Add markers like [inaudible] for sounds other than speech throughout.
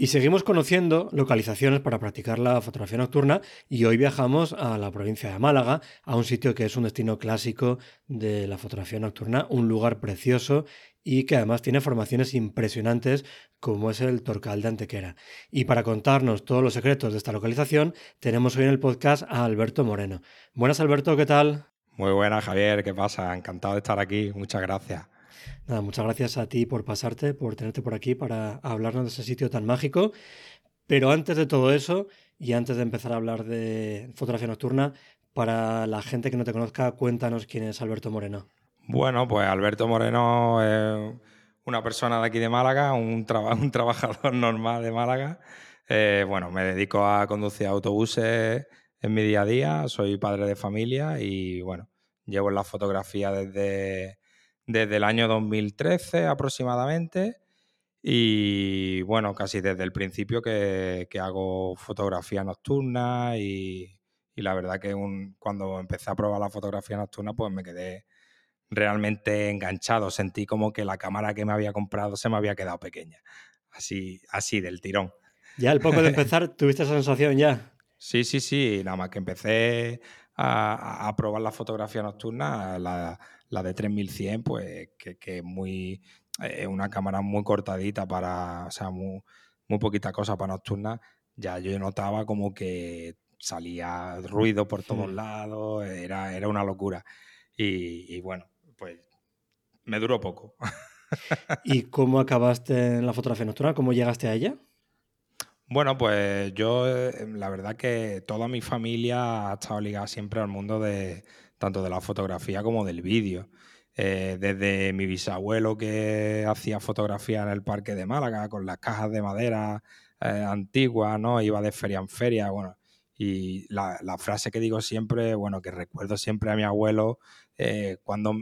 Y seguimos conociendo localizaciones para practicar la fotografía nocturna y hoy viajamos a la provincia de Málaga, a un sitio que es un destino clásico de la fotografía nocturna, un lugar precioso y que además tiene formaciones impresionantes como es el Torcal de Antequera. Y para contarnos todos los secretos de esta localización, tenemos hoy en el podcast a Alberto Moreno. Buenas Alberto, ¿qué tal? Muy buenas Javier, ¿qué pasa? Encantado de estar aquí, muchas gracias. Nada, muchas gracias a ti por pasarte, por tenerte por aquí para hablarnos de ese sitio tan mágico. Pero antes de todo eso, y antes de empezar a hablar de fotografía nocturna, para la gente que no te conozca, cuéntanos quién es Alberto Moreno. Bueno, pues Alberto Moreno es una persona de aquí de Málaga, un, [laughs] un trabajador normal de Málaga. Eh, bueno, me dedico a conducir autobuses en mi día a día, soy padre de familia y bueno, llevo la fotografía desde, desde el año 2013 aproximadamente y bueno, casi desde el principio que, hago fotografía nocturna y, la verdad que cuando empecé a probar la fotografía nocturna pues me quedé realmente enganchado. Sentí como que la cámara que me había comprado se me había quedado pequeña. Así, así del tirón. Ya al poco de [laughs] empezar, ¿tuviste esa sensación ya? Sí, sí, sí. Nada más que empecé a, probar la fotografía nocturna, la, de 3100, pues que, es muy. Una cámara muy cortadita para. O sea, muy, muy poquita cosa para nocturna. Ya yo notaba como que salía ruido por todos hmm. lados, era, era una locura. y bueno, pues me duró poco. ¿Y cómo acabaste en la fotografía nocturna? ¿Cómo llegaste a ella? Bueno, pues yo, eh, la verdad que toda mi familia ha estado ligada siempre al mundo de tanto de la fotografía como del vídeo. Eh, desde mi bisabuelo que hacía fotografía en el parque de Málaga con las cajas de madera eh, antiguas, ¿no? Iba de feria en feria, bueno. Y la, frase que digo siempre, bueno, que recuerdo siempre a mi abuelo cuando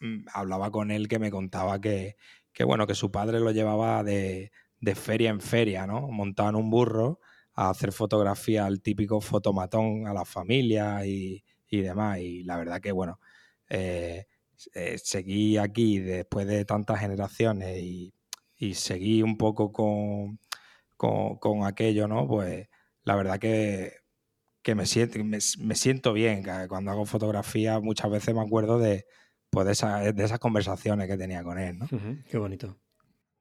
Mm, hablaba con él que me contaba que, bueno, que su padre lo llevaba de, feria en feria, ¿no? Montado en un burro a hacer fotografía al típico fotomatón a la familia y, demás. Y la verdad que, bueno, eh, eh, seguí aquí después de tantas generaciones y, seguí un poco con, con, aquello, ¿no? Pues la verdad que, que me, siento, me siento bien. Cuando hago fotografía muchas veces me acuerdo de, pues de, de esas conversaciones que tenía con él, ¿no? qué bonito.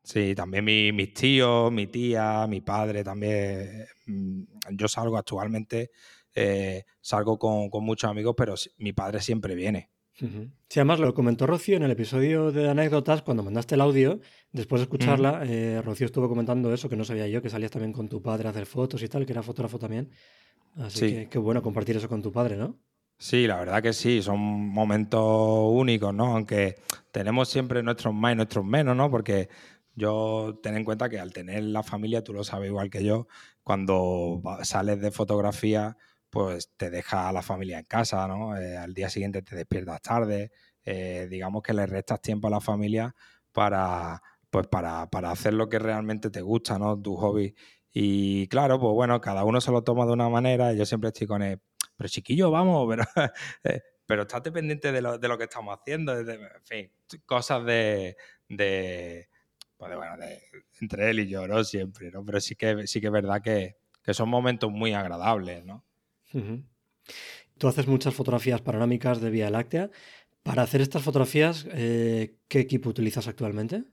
Sí, también mis tíos, mi tía, mi padre también. Mm, yo salgo actualmente, eh, salgo con, muchos amigos, pero mi padre siempre viene. Sí, además lo comentó Rocío en el episodio de anécdotas, cuando mandaste el audio, después de escucharla, eh, Rocío estuvo comentando eso, que no sabía yo, que salías también con tu padre a hacer fotos y tal, que era fotógrafo también. Así que qué bueno compartir eso con tu padre, ¿no? Sí, la verdad que sí, son momentos únicos, ¿no? Aunque tenemos siempre nuestros más y nuestros menos, ¿no? Porque yo ten en cuenta que al tener la familia, tú lo sabes igual que yo, cuando sales de fotografía, pues te deja a la familia en casa, ¿no? Eh, al día siguiente te despiertas tarde, eh, digamos que le restas tiempo a la familia para, pues para, para hacer lo que realmente te gusta, ¿no? Tu hobby. Y claro, pues bueno, cada uno se lo toma de una manera. Yo siempre estoy con él pero chiquillo, vamos, [laughs] pero, eh, pero estate pendiente de lo, de lo que estamos haciendo, en fin, cosas de, de, pues bueno, de, entre él y yo, ¿no? Siempre, ¿no? Pero sí que, sí que es verdad que, que son momentos muy agradables, ¿no? Tú haces muchas fotografías panorámicas de Vía Láctea. Para hacer estas fotografías, eh, ¿qué equipo utilizas actualmente?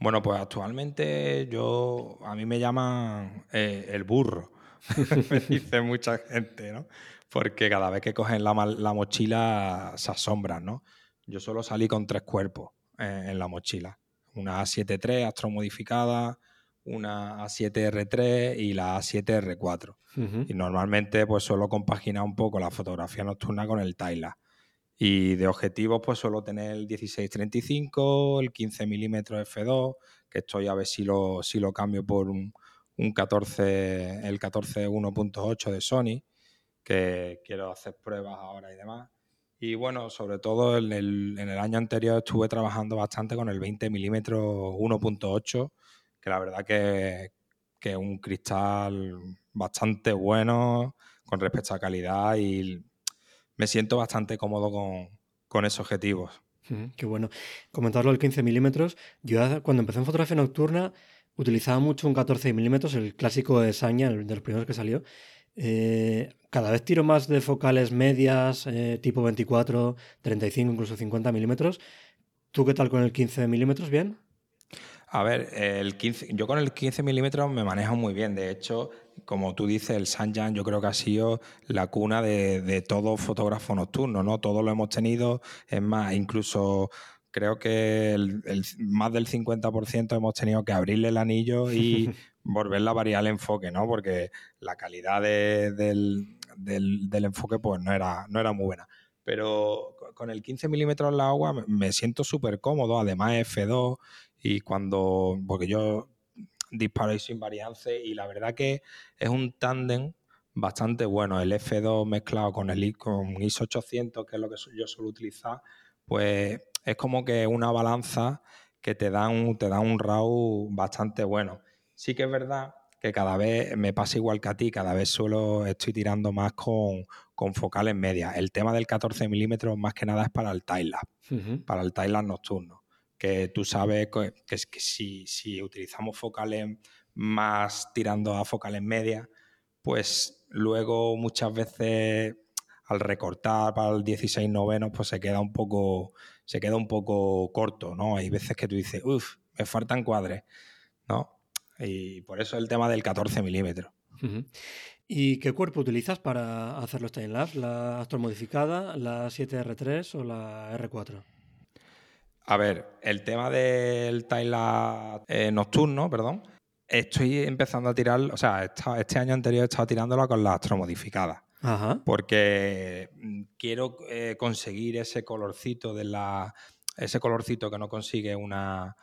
Bueno, pues actualmente yo a mí me llaman eh, el burro, [laughs] me dice mucha gente, ¿no? Porque cada vez que cogen la, mochila se asombran, ¿no? Yo solo salí con tres cuerpos eh, en la mochila. Una A7 III astromodificada, una A7R3 y la A7R4. Y normalmente pues suelo compaginar un poco la fotografía nocturna con el Tyler. Y de objetivos, pues suelo tener el 16-35, el 15 mm f2, que estoy a ver si lo, si lo cambio por un, 14, el 14 1.8 de Sony, que quiero hacer pruebas ahora y demás. Y bueno, sobre todo en el, en el año anterior estuve trabajando bastante con el 20 mm 1.8, que la verdad que, que un cristal bastante bueno con respecto a calidad y me siento bastante cómodo con, esos objetivos. qué bueno. Comentarlo del 15 milímetros. Yo cuando empecé en fotografía nocturna utilizaba mucho un 14 milímetros, el clásico de Saña, el de los primeros que salió. Eh, cada vez tiro más de focales medias, eh, tipo 24, 35, incluso 50 milímetros. ¿Tú qué tal con el 15 milímetros? ¿Bien? A ver, el 15, yo con el 15 milímetros me manejo muy bien. De hecho, como tú dices, el Sanjan yo creo que ha sido la cuna de, todo fotógrafo nocturno, ¿no? Todos lo hemos tenido. Es más, incluso creo que el, más del 50% hemos tenido que abrirle el anillo y [laughs] volverla a variar el enfoque, ¿no? Porque la calidad del, enfoque pues no era, no era muy buena. Pero con el 15 milímetros en la agua me siento súper cómodo, además F2 y cuando, porque yo disparo sin varianza y la verdad que es un tándem bastante bueno. El F2 mezclado con el con ISO 800, que es lo que yo suelo utilizar, pues es como que una balanza que te da un, te da un RAW bastante bueno. Sí que es verdad que cada vez me pasa igual que a ti, cada vez solo estoy tirando más con, con focales medias. El tema del 14 milímetros más que nada es para el time para el time nocturno que tú sabes que, es que si, si, utilizamos focales más tirando a focales medias, pues luego muchas veces al recortar para el 16 noveno, pues se queda un poco, se queda un poco corto, ¿no? Hay veces que tú dices, uff, me faltan cuadres, ¿no? Y por eso el tema del 14 milímetros. ¿Y qué cuerpo utilizas para hacer los timelapse? ¿La astromodificada, la 7R3 o la R4? A ver, el tema del Tyla eh, nocturno, perdón, estoy empezando a tirar, o sea, este año anterior he estado tirándola con la astromodificada. Ajá. Porque mm, quiero eh, conseguir ese colorcito de la. ese colorcito que no consigue una,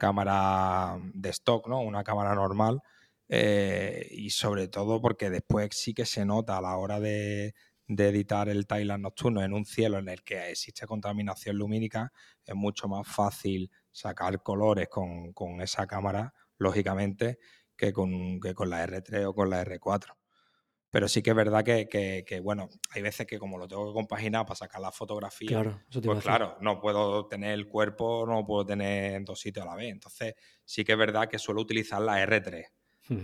cámara de stock, ¿no? Una cámara normal. Eh, y sobre todo porque después sí que se nota a la hora de, de editar el Thailand nocturno en un cielo en el que existe contaminación lumínica, es mucho más fácil sacar colores con, esa cámara, lógicamente, que con, con, la R3 o con la R4. Pero sí que es verdad que, bueno, hay veces que como lo tengo que compaginar para sacar la fotografía, claro, pues claro, no puedo tener el cuerpo, no puedo tener en dos sitios a la vez. Entonces sí que es verdad que suelo utilizar la R3.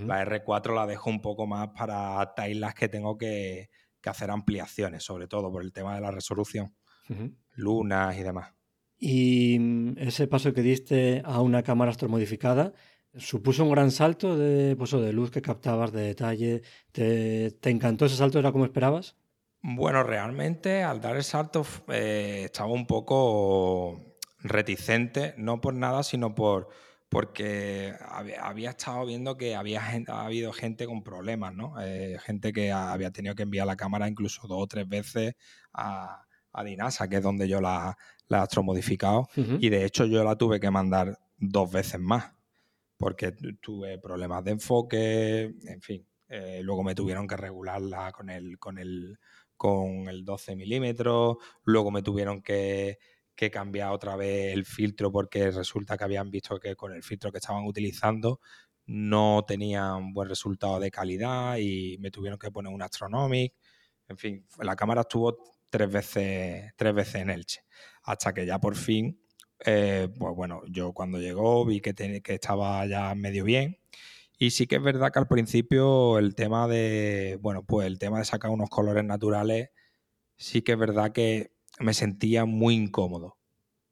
La R4 la dejo un poco más para tailas que tengo que, que hacer ampliaciones, sobre todo por el tema de la resolución, lunas y demás. Y mm, ese paso que diste a una cámara astromodificada, ¿supuso un gran salto de, pues, de luz que captabas, de detalle? ¿Te, encantó ese salto? ¿Era como esperabas? Bueno, realmente al dar el salto eh, estaba un poco reticente, no por nada, sino por, porque había, estado viendo que había ha habido gente con problemas, ¿no? Eh, gente que había tenido que enviar la cámara incluso dos o tres veces a, Dinasa, que es donde yo la, la he astromodificado, y de hecho yo la tuve que mandar dos veces más, porque tuve problemas de enfoque, en fin. Eh, luego me tuvieron que regularla con el, con el, con el 12 milímetros, luego me tuvieron que que cambiar otra vez el filtro porque resulta que habían visto que con el filtro que estaban utilizando no tenían buen resultado de calidad y me tuvieron que poner un Astronomic. En fin, la cámara estuvo tres veces, tres veces en Elche. Hasta que ya por fin, eh, pues bueno, yo cuando llegó vi que, que estaba ya medio bien. Y sí que es verdad que al principio el tema de, bueno, pues el tema de sacar unos colores naturales, sí que es verdad que me sentía muy incómodo,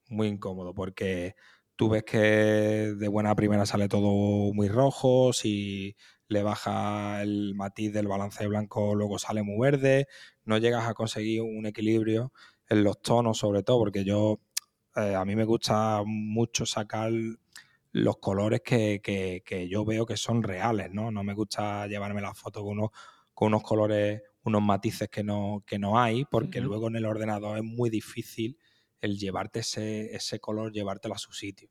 muy incómodo, porque tú ves que de buena primera sale todo muy rojo, si le baja el matiz del balance blanco luego sale muy verde, no llegas a conseguir un equilibrio en los tonos sobre todo, porque yo, eh, a mí me gusta mucho sacar los colores que, yo veo que son reales, ¿no? No me gusta llevarme la foto con unos, con unos colores, unos matices que no, que no hay, porque luego en el ordenador es muy difícil el llevarte ese, ese color, llevártelo a su sitio.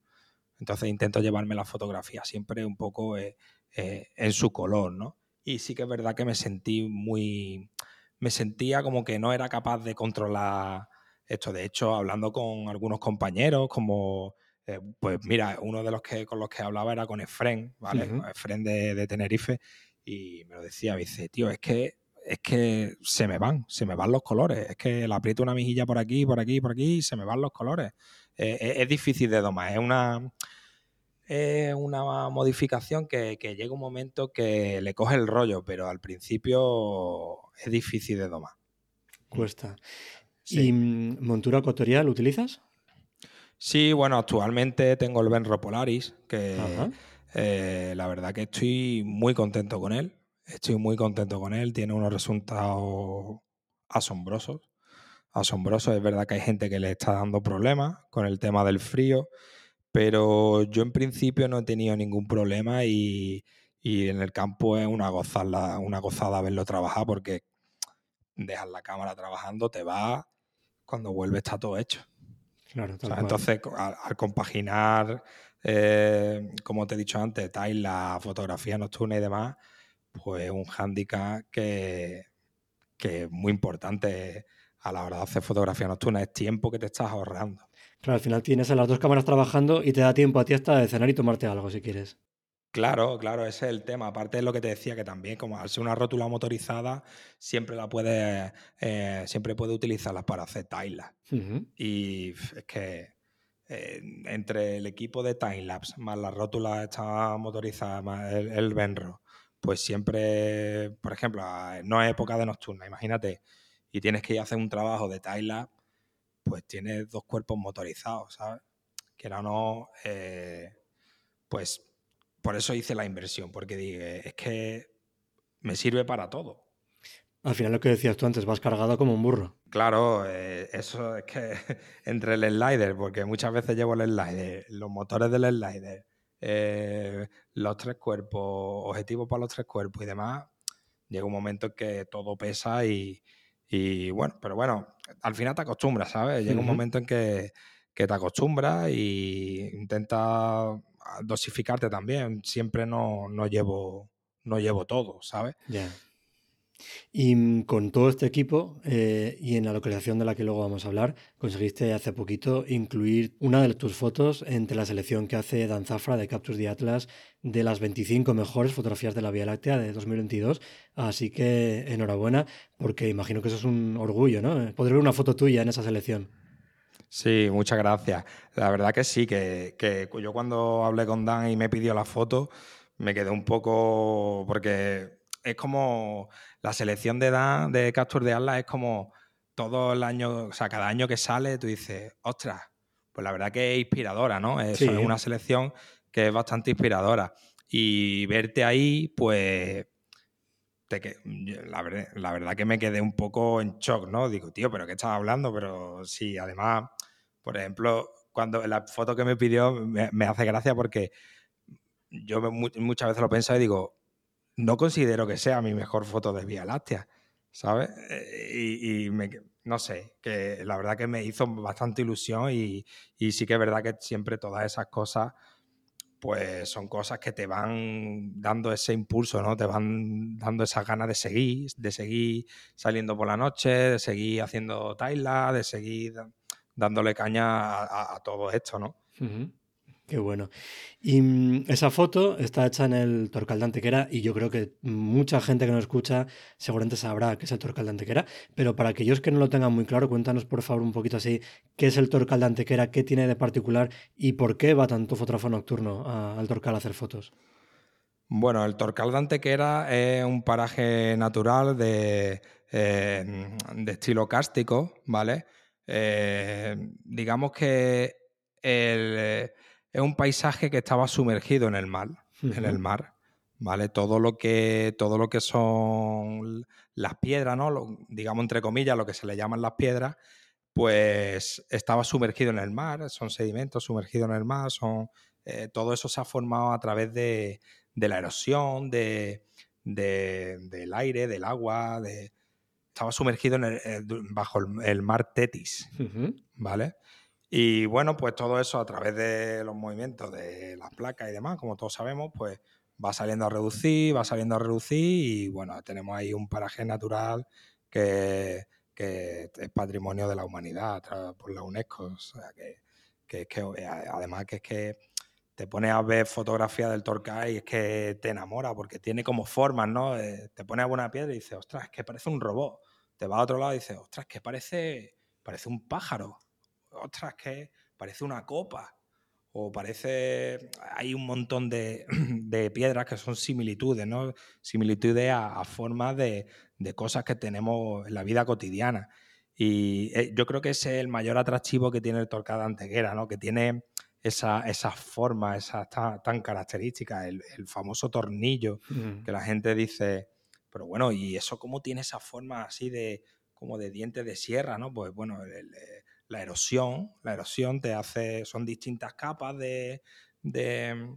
Entonces intento llevarme la fotografía siempre un poco eh, eh, en su color, ¿no? Y sí que es verdad que me sentí muy... Me sentía como que no era capaz de controlar esto. De hecho, hablando con algunos compañeros, como... Eh, pues mira, uno de los que con los que hablaba era con Efren, ¿vale? Efren de, de Tenerife, y me lo decía, me dice, tío, es que es que se me van, se me van los colores. Es que le aprieto una mejilla por aquí, por aquí, por aquí y se me van los colores. es, difícil de domar, es una, es una modificación que, llega un momento que le coge el rollo, pero al principio es difícil de domar. Cuesta. ¿Y montura ecuatorial utilizas? Sí, bueno, actualmente tengo el Benro Polaris, que eh, la verdad que estoy muy contento con él. Estoy muy contento con él, tiene unos resultados asombrosos. Asombrosos, es verdad que hay gente que le está dando problemas con el tema del frío, pero yo en principio no he tenido ningún problema y, en el campo es una gozada, una gozada verlo trabajar porque dejas la cámara trabajando, te va, cuando vuelve está todo hecho. Claro, entonces, al, compaginar, eh, como te he dicho antes, la fotografía nocturna y demás, pues un hándicap que, que es muy importante a la hora de hacer fotografía nocturna, es tiempo que te estás ahorrando. Claro, al final tienes a las dos cámaras trabajando y te da tiempo a ti hasta de cenar y tomarte algo si quieres. Claro, claro, ese es el tema. Aparte de lo que te decía, que también, como al ser una rótula motorizada, siempre la puedes, eh, siempre puedes utilizarla para hacer timelapse. Y es que eh, entre el equipo de timelapse, más la rótula está motorizada, más el, el Benro, pues siempre, por ejemplo, no es época de nocturna, imagínate, y tienes que ir a hacer un trabajo de timelapse pues tiene dos cuerpos motorizados, ¿sabes? Que era no, eh, pues por eso hice la inversión, porque dije, es que me sirve para todo. Al final lo que decías tú antes, vas cargado como un burro. Claro, eh, eso es que [laughs] entre el slider, porque muchas veces llevo el slider, los motores del slider, eh, los tres cuerpos, objetivos para los tres cuerpos y demás, llega un momento en que todo pesa y, y bueno, pero bueno, al final te acostumbras, ¿sabes? Llega un momento en que, te acostumbras y intentas dosificarte también. Siempre no, llevo, no llevo todo, ¿sabes? Y mm, con todo este equipo eh, y en la localización de la que luego vamos a hablar, conseguiste hace poquito incluir una de tus fotos entre la selección que hace Dan Zafra de Captures de Atlas de las 25 mejores fotografías de la Vía Láctea de 2022. Así que enhorabuena, porque imagino que eso es un orgullo, ¿no? Poder ver una foto tuya en esa selección. Sí, muchas gracias. La verdad que sí, que, que yo cuando hablé con Dan y me pidió la foto, me quedé un poco. porque es como la selección de Dan de Capture de Atlas es como todo el año, o sea, cada año que sale, tú dices, ostras, pues la verdad que es inspiradora, ¿no? Es, una selección que es bastante inspiradora. Y verte ahí, pues, te, la, verdad, la verdad que me quedé un poco en shock, ¿no? Digo, tío, pero ¿qué estás hablando? Pero sí, además, por ejemplo, cuando la foto que me pidió me, hace gracia porque yo muchas veces lo pienso y digo, no considero que sea mi mejor foto de Vía Láctea, ¿sabes? Eh, y, no sé, que la verdad que me hizo bastante ilusión y, sí que es verdad que siempre todas esas cosas pues son cosas que te van dando ese impulso, ¿no? Te van dando esas ganas de seguir, de seguir saliendo por la noche, de seguir haciendo taila, de seguir dándole caña a, todo esto, ¿no? Qué bueno. Y mm, esa foto está hecha en el Torcal de Antequera y yo creo que mucha gente que nos escucha seguramente sabrá qué es el Torcal de Antequera, pero para aquellos que no lo tengan muy claro, cuéntanos por favor un poquito así qué es el Torcal de Antequera, qué tiene de particular y por qué va tanto fotógrafo nocturno al Torcal a hacer fotos. Bueno, el Torcal de Antequera es un paraje natural de, eh, estilo cástico, ¿vale? Eh, digamos que el es un paisaje que estaba sumergido en el mar, en el mar, ¿vale? Todo lo que, todo lo que son las piedras, ¿no? digamos entre comillas, lo que se le llaman las piedras, pues estaba sumergido en el mar, son sedimentos sumergidos en el mar, son, eh, todo eso se ha formado a través de, la erosión, de, del aire, del agua, de, estaba sumergido en eh, bajo el, mar Tetis, ¿vale? Y bueno, pues todo eso a través de los movimientos de las placas y demás, como todos sabemos, pues va saliendo a reducir, va saliendo a reducir y bueno, tenemos ahí un paraje natural que, es patrimonio de la humanidad por la UNESCO. O sea, que, que, que eh, además que es que te pones a ver fotografías del Torcay y es que te enamora porque tiene como formas, ¿no? Eh, te pones a una piedra y dices, ostras, es que parece un robot. Te vas a otro lado y dices, ostras, que parece, parece un pájaro. Ostras, que parece una copa o parece, hay un montón de, [clears throat] piedras que son similitudes, ¿no? Similitudes a, formas de, cosas que tenemos en la vida cotidiana. Y eh, yo creo que ese es el mayor atractivo que tiene el Torcada Anteguera, ¿no? Que tiene esa, esa forma, esa tan, tan característica, el, famoso tornillo, mm. que la gente dice, pero bueno, ¿y eso cómo tiene esa forma así de como de dientes de sierra, ¿no? Pues bueno, el, la erosión. La erosión te hace, son distintas capas de, de,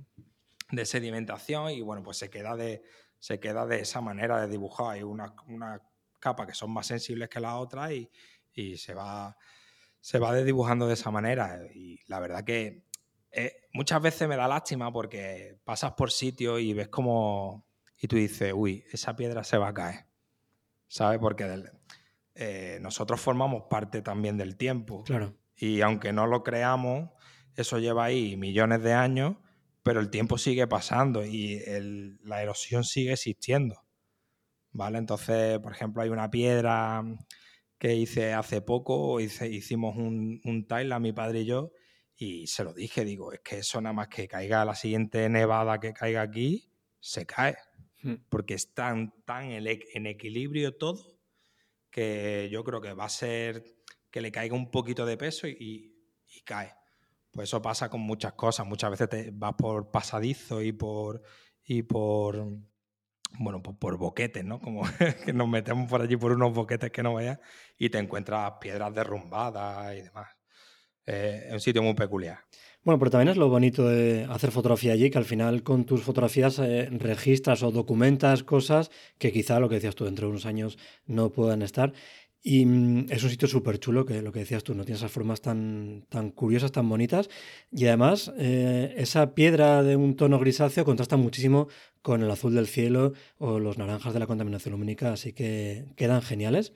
sedimentación y bueno, pues se queda de, se queda de esa manera de dibujar. Hay una, una capa que son más sensibles que la otra y, y se va se va dibujando de esa manera. Y la verdad que eh, muchas veces me da lástima porque pasas por sitios y ves como. Y tú dices, uy, esa piedra se va a caer. ¿Sabes? Porque eh, nosotros formamos parte también del tiempo. Claro. Y aunque no lo creamos, eso lleva ahí millones de años, pero el tiempo sigue pasando y la erosión sigue existiendo. ¿Vale? Entonces, por ejemplo, hay una piedra que hice hace poco, hicimos un, un tile, mi padre y yo, y se lo dije, digo, es que eso nada más que caiga la siguiente nevada que caiga aquí, se cae. Hmm. Porque está tan en equilibrio todo que yo creo que va a ser que le caiga un poquito de peso y, cae. Pues eso pasa con muchas cosas. Muchas veces te vas por pasadizo y por y por bueno, por, boquetes, ¿no? Como [laughs] que nos metemos por allí por unos boquetes que no veas y te encuentras piedras derrumbadas y demás. Eh, es un sitio muy peculiar. Bueno, pero también es lo bonito de hacer fotografía allí, que al final con tus fotografías eh, registras o documentas cosas que quizá lo que decías tú dentro de unos años no puedan estar. Y mm, es un sitio súper chulo, que lo que decías tú, no tiene esas formas tan, tan curiosas, tan bonitas. Y además, eh, esa piedra de un tono grisáceo contrasta muchísimo con el azul del cielo o los naranjas de la contaminación lumínica, así que quedan geniales.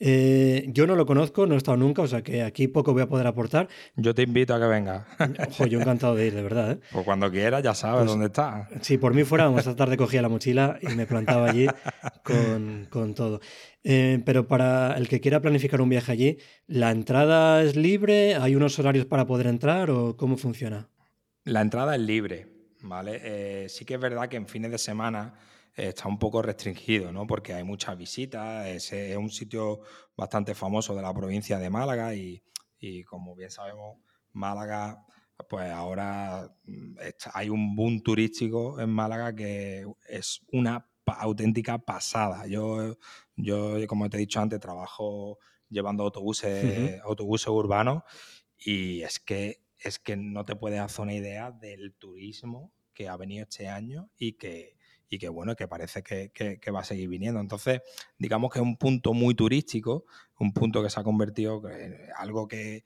Eh, yo no lo conozco, no he estado nunca, o sea que aquí poco voy a poder aportar. Yo te invito a que vengas. [laughs] Ojo, yo encantado de ir, de verdad. ¿eh? Pues cuando quieras, ya sabes pues dónde está. Sí, por mí fuera, esta tarde cogía la mochila y me plantaba allí con, todo. Eh, pero para el que quiera planificar un viaje allí, ¿la entrada es libre? ¿Hay unos horarios para poder entrar o cómo funciona? La entrada es libre, ¿vale? sí que es verdad que en fines de semana está un poco restringido, ¿no? Porque hay muchas visitas, es, un sitio bastante famoso de la provincia de Málaga y, como bien sabemos, Málaga, pues ahora mm, hay un boom turístico en Málaga que es una auténtica pasada. Yo, yo como te he dicho antes, trabajo llevando autobuses, autobuses urbanos y es que, es que no te puedes hacer una idea del turismo que ha venido este año y que, y que bueno, que parece que, va a seguir viniendo. Entonces, digamos que es un punto muy turístico, un punto que se ha convertido en algo que,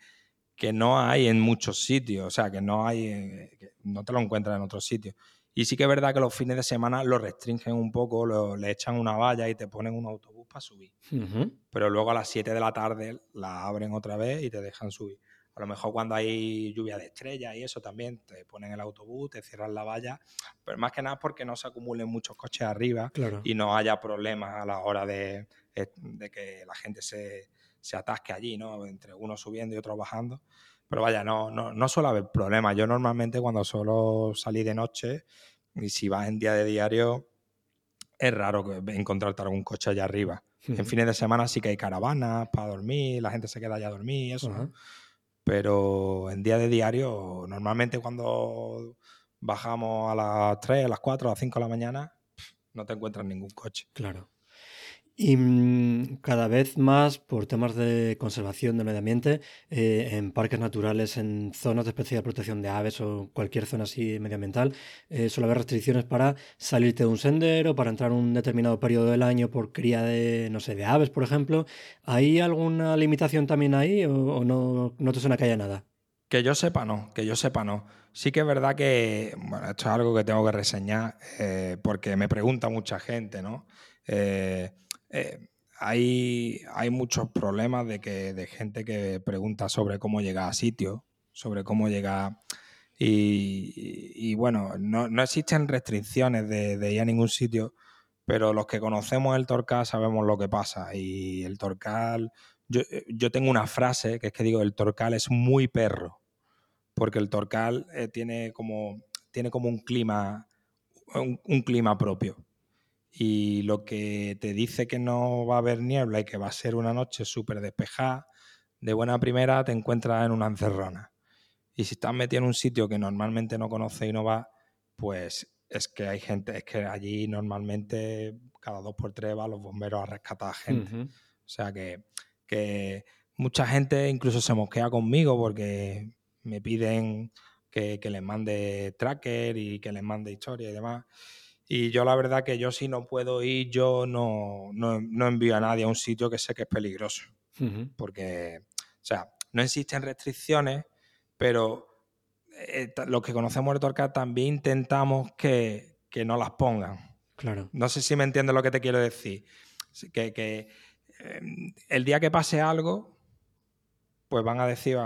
no hay en muchos sitios, o sea, que no hay, no te lo encuentras en otros sitios. Y sí que es verdad que los fines de semana lo restringen un poco, le echan una valla y te ponen un autobús para subir. Pero luego a las 7 de la tarde la abren otra vez y te dejan subir. A lo mejor cuando hay lluvia de estrellas y eso también, te ponen el autobús, te cierran la valla, pero más que nada porque no se acumulen muchos coches arriba y no haya problemas a la hora de, eh, que la gente se, atasque allí, ¿no? Entre uno subiendo y otro bajando. Pero vaya, no, no, no suele haber problemas. Yo normalmente cuando solo salí de noche y si vas en día de diario, es raro encontrarte algún coche allá arriba. En fines de semana sí que hay caravanas para dormir, la gente se queda allá a dormir y eso. Pero en día de diario, normalmente cuando bajamos a las 3, a las 4, a las 5 de la mañana, no te encuentras ningún coche. Claro. Y mm, cada vez más, por temas de conservación del medio ambiente, eh, en parques naturales, en zonas de especial protección de aves o cualquier zona así medioambiental, eh, suele haber restricciones para salirte de un sendero, para entrar un determinado periodo del año por cría de, no sé, de aves, por ejemplo. ¿Hay alguna limitación también ahí o, no, no te suena que haya nada? Que yo sepa, no, que yo sepa, no. Sí que es verdad que, bueno, esto es algo que tengo que reseñar eh, porque me pregunta mucha gente, ¿no? Eh, hay, hay, muchos problemas de, que, de gente que pregunta sobre cómo llegar a sitio sobre cómo llegar. Y, bueno, no, no, existen restricciones de, ir a ningún sitio, pero los que conocemos el Torcal sabemos lo que pasa. Y el Torcal, yo, yo tengo una frase que es que digo, el Torcal es muy perro, porque el Torcal eh, tiene, como, tiene como un clima, un clima propio y lo que te dice que no va a haber niebla y que va a ser una noche súper despejada, de buena primera te encuentras en una encerrona. Y si estás metido en un sitio que normalmente no conoces y no vas, pues es que hay gente, es que allí normalmente cada dos por tres van los bomberos a rescatar gente. O sea que, que, mucha gente incluso se mosquea conmigo porque me piden que, que les mande tracker y que les mande historia y demás. Y yo la verdad que yo si no puedo ir, yo no, no, envío a nadie a un sitio que sé que es peligroso. Porque, o sea, no existen restricciones, pero eh, los que conocemos el Torcat también intentamos que, no las pongan. Claro. No sé si me entiendes lo que te quiero decir. Que, que em, el día que pase algo, pues van a decir,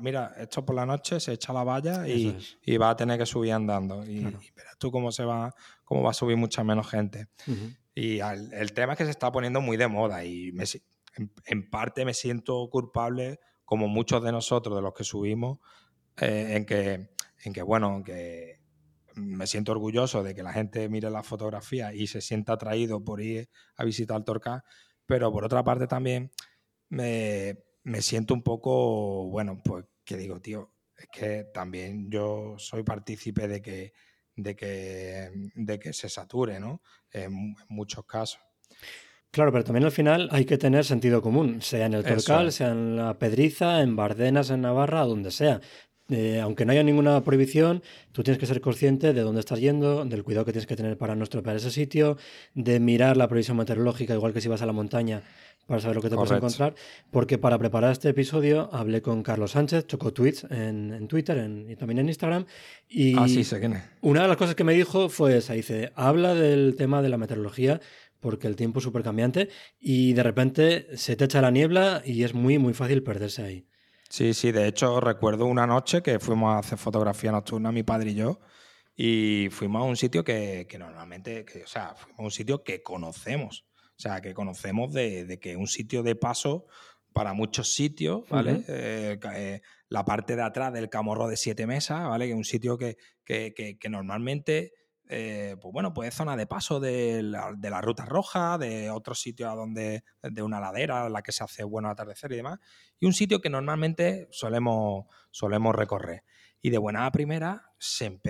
mira, esto por la noche se echa la valla y, va a tener que subir andando. Y, verás tú cómo se va, cómo va a subir mucha menos gente. Y el tema es que se está poniendo muy de moda y en, parte me siento culpable, como muchos de nosotros, de los que subimos, eh, en, que, en que, bueno, que me siento orgulloso de que la gente mire la fotografía y se sienta atraído por ir a visitar Torca, pero por otra parte también me me siento un poco, bueno, pues que digo, tío, es que también yo soy partícipe de que, de que, de que se sature, ¿no? En, muchos casos. Claro, pero también al final hay que tener sentido común, sea en el Torcal, sea en la Pedriza, en Bardenas, en Navarra, donde sea. Eh, aunque no haya ninguna prohibición, tú tienes que ser consciente de dónde estás yendo, del cuidado que tienes que tener para no estropear ese sitio, de mirar la previsión meteorológica, igual que si vas a la montaña, para saber lo que te puedes encontrar. Porque para preparar este episodio hablé con Carlos Sánchez, chocó tweets en, Twitter y también en Instagram. Y ah, sí, sé quién es. Una de las cosas que me dijo fue esa, dice, habla del tema de la meteorología porque el tiempo es súper cambiante y de repente se te echa la niebla y es muy, muy fácil perderse ahí. Sí, sí, de hecho recuerdo una noche que fuimos a hacer fotografía nocturna, mi padre y yo, y fuimos a un sitio que, normalmente, o sea, fuimos a un sitio que conocemos, o sea, que conocemos de, de que un sitio de paso para muchos sitios, ¿vale? Eh, eh, la parte de atrás del Camorro de Siete Mesas, ¿vale? Que es un sitio que, que, que normalmente eh, pues bueno, pues zona de paso de la, ruta roja, de otros sitios a donde, de una ladera en la que se hace bueno atardecer y demás, y un sitio que normalmente solemos, solemos recorrer. Y de buena a primera se,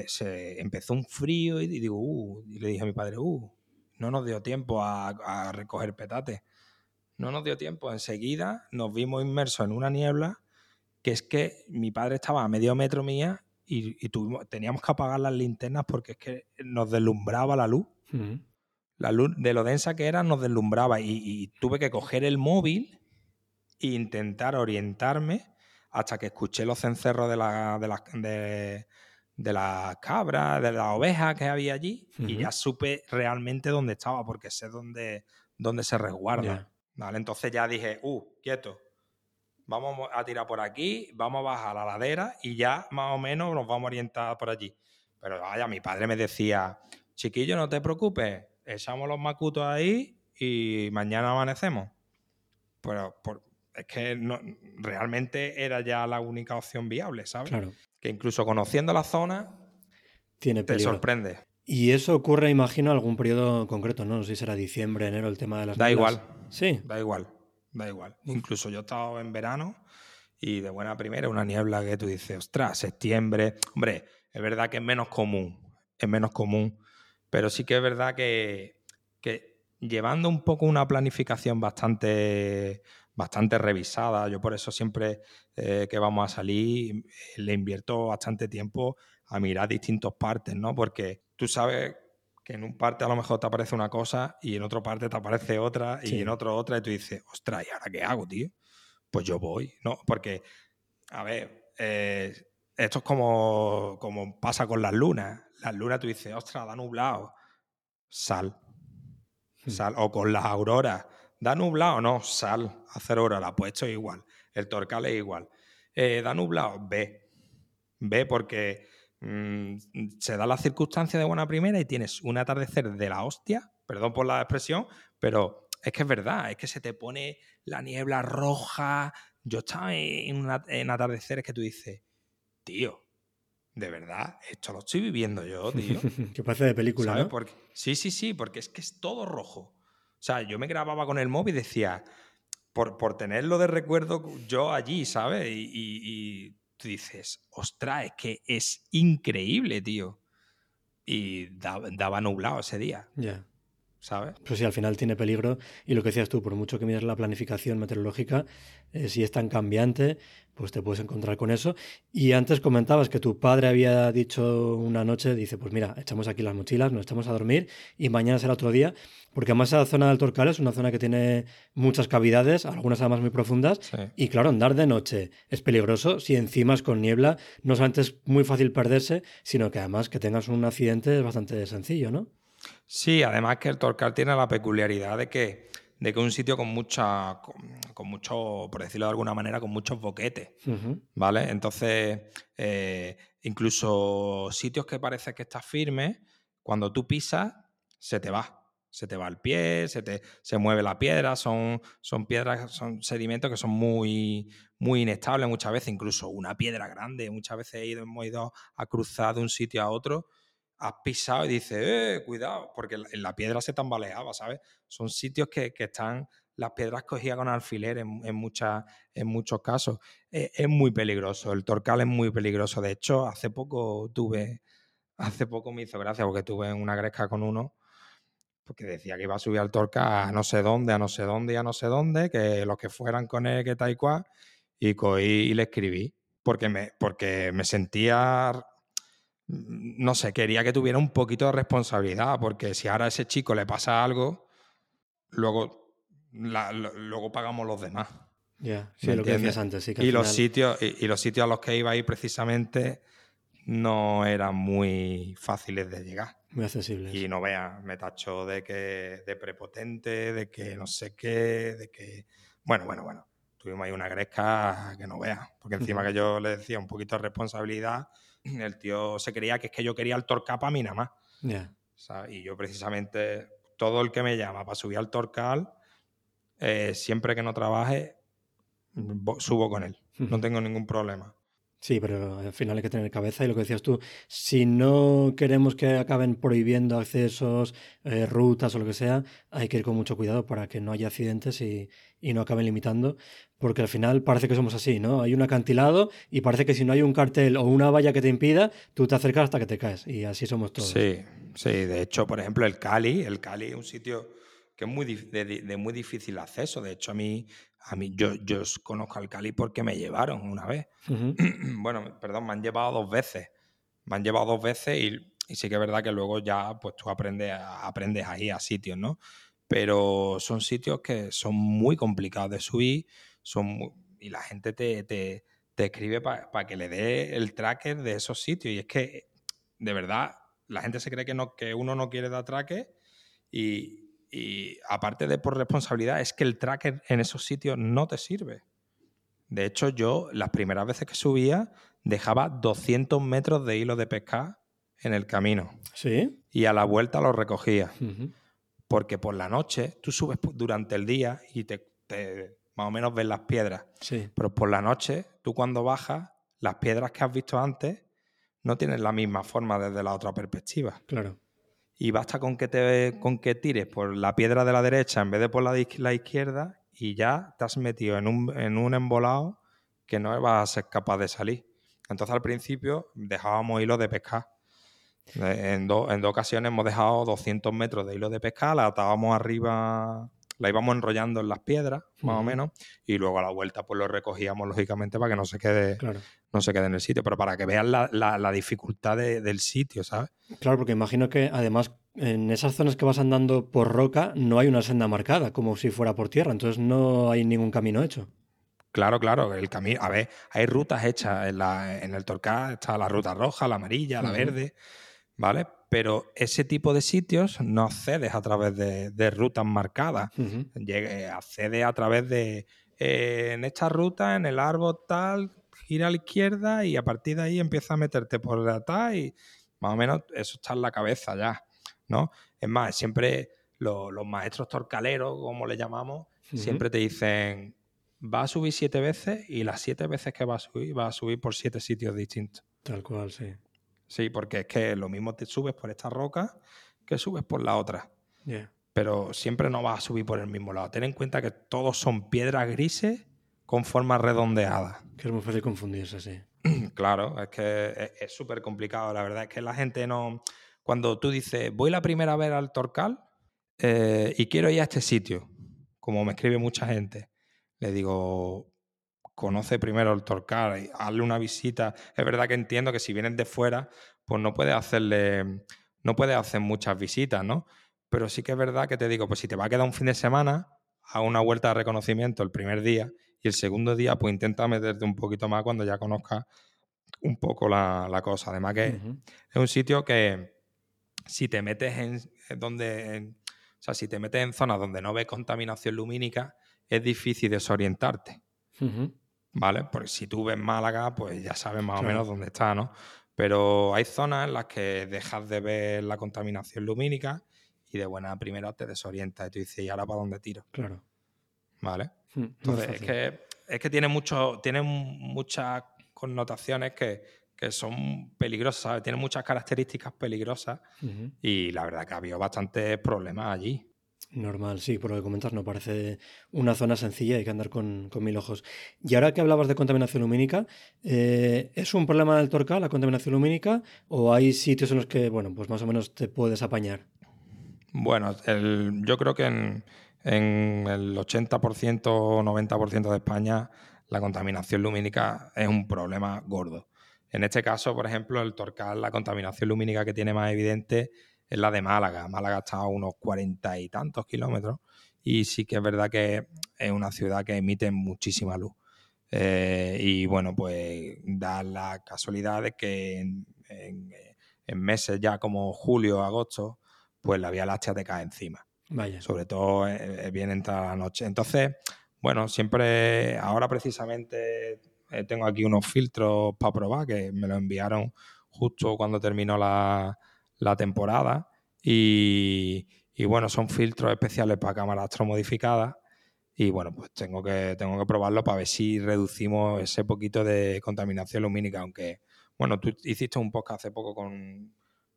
empezó un frío uh", y le dije a mi padre, uh, no nos dio tiempo a, a recoger petate. No nos dio tiempo. Enseguida nos vimos inmersos en una niebla que es que mi padre estaba a medio metro mía y, tuvimos, teníamos que apagar las linternas porque es que nos deslumbraba la luz. La luz de lo densa que era nos deslumbraba y, tuve que coger el móvil e intentar orientarme hasta que escuché los cencerros de la, de la, de, de las cabras, de las ovejas que había allí y ya supe realmente dónde estaba porque sé dónde, dónde se resguarda. ¿vale? Entonces ya dije, uh, quieto, vamos a tirar por aquí, vamos a bajar la ladera y ya más o menos nos vamos a orientar por allí. Pero vaya, mi padre me decía, chiquillo, no te preocupes, echamos los macutos ahí y mañana amanecemos. Pero es que no, realmente era ya la única opción viable, ¿sabes? Claro. Que incluso conociendo la zona, Tiene te sorprende. Y eso ocurre, imagino, algún periodo concreto, ¿no? No sé si será diciembre, enero, el tema de las. Da igual. Sí. Da igual da igual. Incluso yo he estado en verano y de buena primera una niebla que tú dices, ostras, septiembre. Hombre, es verdad que es menos común, es menos común, pero sí que es verdad que, que llevando un poco una planificación bastante, bastante revisada, yo por eso siempre eh, que vamos a salir le invierto bastante tiempo a mirar distintas partes, ¿no? Porque tú sabes que en un parte a lo mejor te aparece una cosa y en otra parte te aparece otra y en otro otra y tú dices, ostras, ¿y ahora qué hago, tío? Pues yo voy, ¿no? Porque, a ver, eh, esto es como, como pasa con las lunas. Las lunas tú dices, ostras, da nublado, sal. Hmm. Sal. O con las auroras, da nublado, no, sal, hacer aurora, pues esto es igual. El torcal es igual. Eh, da nublado, ve. Ve porque Mm, se da la circunstancia de buena primera y tienes un atardecer de la hostia, perdón por la expresión, pero es que es verdad, es que se te pone la niebla roja. Yo estaba en, en atardeceres que tú dices, tío, de verdad, esto lo estoy viviendo yo, tío. [laughs] que parece de película, ¿no? Porque, sí, sí, sí, porque es que es todo rojo. O sea, yo me grababa con el móvil y decía, por, por tenerlo de recuerdo yo allí, ¿sabes? y dices, ostras, es que es increíble, tío. Y daba, nublado ese día. ¿Sabes? Pues sí, al final tiene peligro. Y lo que decías tú, por mucho que mires la planificación meteorológica, eh, si es tan cambiante, pues te puedes encontrar con eso. Y antes comentabas que tu padre había dicho una noche, dice, pues mira, echamos aquí las mochilas, nos echamos a dormir y mañana será otro día. Porque además esa zona del Torcal es una zona que tiene muchas cavidades, algunas además muy profundas. Y claro, andar de noche es peligroso. Si encima es con niebla, no solamente es muy fácil perderse, sino que además que tengas un accidente es bastante sencillo, ¿no? Sí, además que el Torcal tiene la peculiaridad de que, de que un sitio con mucha, con, mucho, por decirlo de alguna manera, con muchos boquetes, ¿vale? Entonces, eh, incluso sitios que parece que estás firme, cuando tú pisas, se te va. Se te va el pie, se te se mueve la piedra, son, son piedras, son sedimentos que son muy, muy inestables muchas veces, incluso una piedra grande, muchas veces he ido, hemos ido a cruzar de un sitio a otro has pisado y dices, eh, cuidado, porque en la piedra se tambaleaba, ¿sabes? Son sitios que, están, las piedras cogidas con alfiler en, en, en muchos casos. E, es, muy peligroso, el torcal es muy peligroso. De hecho, hace poco tuve, hace poco me hizo gracia porque tuve una gresca con uno porque decía que iba a subir al torcal a no sé dónde, a no sé dónde y a no sé dónde, que los que fueran con él, que tal y cual, y cogí y le escribí, porque me, porque me sentía no sé, quería que tuviera un poquito de responsabilidad, porque si ahora a ese chico le pasa algo, luego, luego pagamos los demás. Ya, sí, lo que decías antes. Sí, y, los sitios, y, los sitios a los que iba a ir precisamente no eran muy fáciles de llegar. Muy accesibles. Y no veas, me tacho de que de prepotente, de que no sé qué, de que. Bueno, bueno, bueno. Tuvimos ahí una gresca que no veas. Porque encima que yo le decía un poquito de responsabilidad, [clears throat] el tío se creía que es que yo quería el Torcal para mí nada más. Y yo precisamente, todo el que me llama para subir al Torcal, eh, siempre que no trabaje, subo con él. No tengo ningún problema. Sí, pero al final hay que tener cabeza y lo que decías tú, si no queremos que acaben prohibiendo accesos, eh, rutas o lo que sea, hay que ir con mucho cuidado para que no haya accidentes y, y, no acaben limitando, porque al final parece que somos así, ¿no? Hay un acantilado y parece que si no hay un cartel o una valla que te impida, tú te acercas hasta que te caes y así somos todos. Sí, sí, de hecho, por ejemplo, el Cali, el Cali es un sitio que es muy de, de, muy difícil acceso, de hecho a mí a mí, yo, yo conozco al Cali porque me llevaron una vez. [clears throat] bueno, perdón, me han llevado dos veces. Me han llevado dos veces y, sí que es verdad que luego ya pues tú aprendes, aprendes ahí a sitios, ¿no? Pero son sitios que son muy complicados de subir son y la gente te, te, te escribe para que le dé el tracker de esos sitios. Y es que, de verdad, la gente se cree que, no, que uno no quiere dar tracker y, y aparte de por responsabilidad, es que el tracker en esos sitios no te sirve. De hecho, yo las primeras veces que subía dejaba 200 metros de hilo de pesca en el camino. Sí. Y a la vuelta lo recogía. Porque por la noche tú subes durante el día y te, más o menos ves las piedras. Sí. Pero por la noche, tú cuando bajas, las piedras que has visto antes no tienen la misma forma desde la otra perspectiva. Claro y basta con que, te, con que tires por la piedra de la derecha en vez de por la, la izquierda y ya te has metido en un, en un embolado que no vas a ser capaz de salir. Entonces al principio dejábamos hilos de pescar. En, dos ocasiones hemos dejado 200 metros de hilo de pescar, la atábamos arriba, la íbamos enrollando en las piedras, más o menos, y luego a la vuelta pues lo recogíamos lógicamente para que no se quede, no se quede en el sitio, pero para que vean la, dificultad del sitio, ¿sabes? Claro, porque imagino que además en esas zonas que vas andando por roca no hay una senda marcada, como si fuera por tierra, entonces no hay ningún camino hecho. Claro, claro, el camino. A ver, hay rutas hechas en, la, en el Torcal, está la ruta roja, la amarilla, la verde, ¿vale? Pero ese tipo de sitios no accedes a través de, rutas marcadas. accedes a través de. Eh, en esta ruta, en el árbol tal, gira a la izquierda y a partir de ahí empieza a meterte por atrás y más o menos eso está en la cabeza ya, ¿no? Es más, siempre los, maestros torcaleros, como le llamamos, siempre te dicen va a subir siete veces y las siete veces que va a subir, va a subir por siete sitios distintos. Tal cual, sí. Sí, porque es que lo mismo te subes por esta roca que subes por la otra. Pero siempre no vas a subir por el mismo lado. Ten en cuenta que todos son piedras grises con forma redondeada. Que es muy fácil confundirse, sí. [clears throat] claro, es que es súper complicado. La verdad es que la gente no. Cuando tú dices, voy la primera vez al Torcal eh, y quiero ir a este sitio, como me escribe mucha gente, le digo, conoce primero el Torcal, hazle una visita. Es verdad que entiendo que si vienes de fuera, pues no puedes hacerle, no puedes hacer muchas visitas, ¿no? Pero sí que es verdad que te digo, pues si te va a quedar un fin de semana, a una vuelta de reconocimiento el primer día y el segundo día, pues intenta meterte un poquito más cuando ya conozcas un poco la, cosa. Además que es un sitio que si te metes en donde, o sea, si te metes en zonas donde no ves contaminación lumínica, es difícil desorientarte. ¿Vale? Porque si tú ves Málaga, pues ya sabes más o menos dónde está, ¿no? Pero hay zonas en las que dejas de ver la contaminación lumínica y de buena primera te desorientas y tú dices, ¿y ahora para dónde tiro? Claro. ¿Vale? Entonces, es, que, es que tiene, mucho, tiene muchas connotaciones que, son peligrosas, tiene muchas características peligrosas y la verdad que ha habido bastantes problemas allí. Normal, sí, por lo que comentas, no parece una zona sencilla, hay que andar con, mil ojos. Y ahora que hablabas de contaminación lumínica, eh, ¿es un problema del Torcal la contaminación lumínica o hay sitios en los que, bueno, pues más o menos te puedes apañar? Bueno, yo creo que en, el 80% o 90% de España la contaminación lumínica es un problema gordo. En este caso, por ejemplo, el Torcal, la contaminación lumínica que tiene más evidente es la de Málaga. Málaga está a unos cuarenta y tantos kilómetros y sí que es verdad que es una ciudad que emite muchísima luz. Eh, y bueno, pues da la casualidad de que en, meses ya como julio, agosto, pues la Vía Láctea te cae encima. Vaya. Sobre todo eh, bien entrada la noche. Entonces, bueno, siempre, ahora precisamente eh, tengo aquí unos filtros para probar que me lo enviaron justo cuando terminó la, la temporada y, bueno, son filtros especiales para cámaras astromodificadas y bueno, pues tengo que, tengo que probarlo para ver si reducimos ese poquito de contaminación lumínica, aunque bueno, tú hiciste un podcast hace poco con,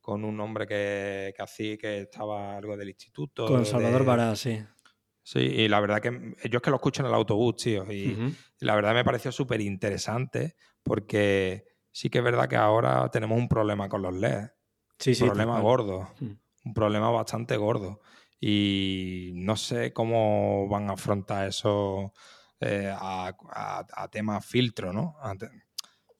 un hombre que, que hacía que estaba algo del instituto. Con Salvador Vara, sí. Sí, y la verdad que yo es que lo escucho en el autobús, tío, y, la verdad me pareció súper interesante porque sí que es verdad que ahora tenemos un problema con los LEDs. Sí, un problema gordo. Un problema bastante gordo. Y no sé cómo van a afrontar eso eh, a, a, temas filtro, ¿no?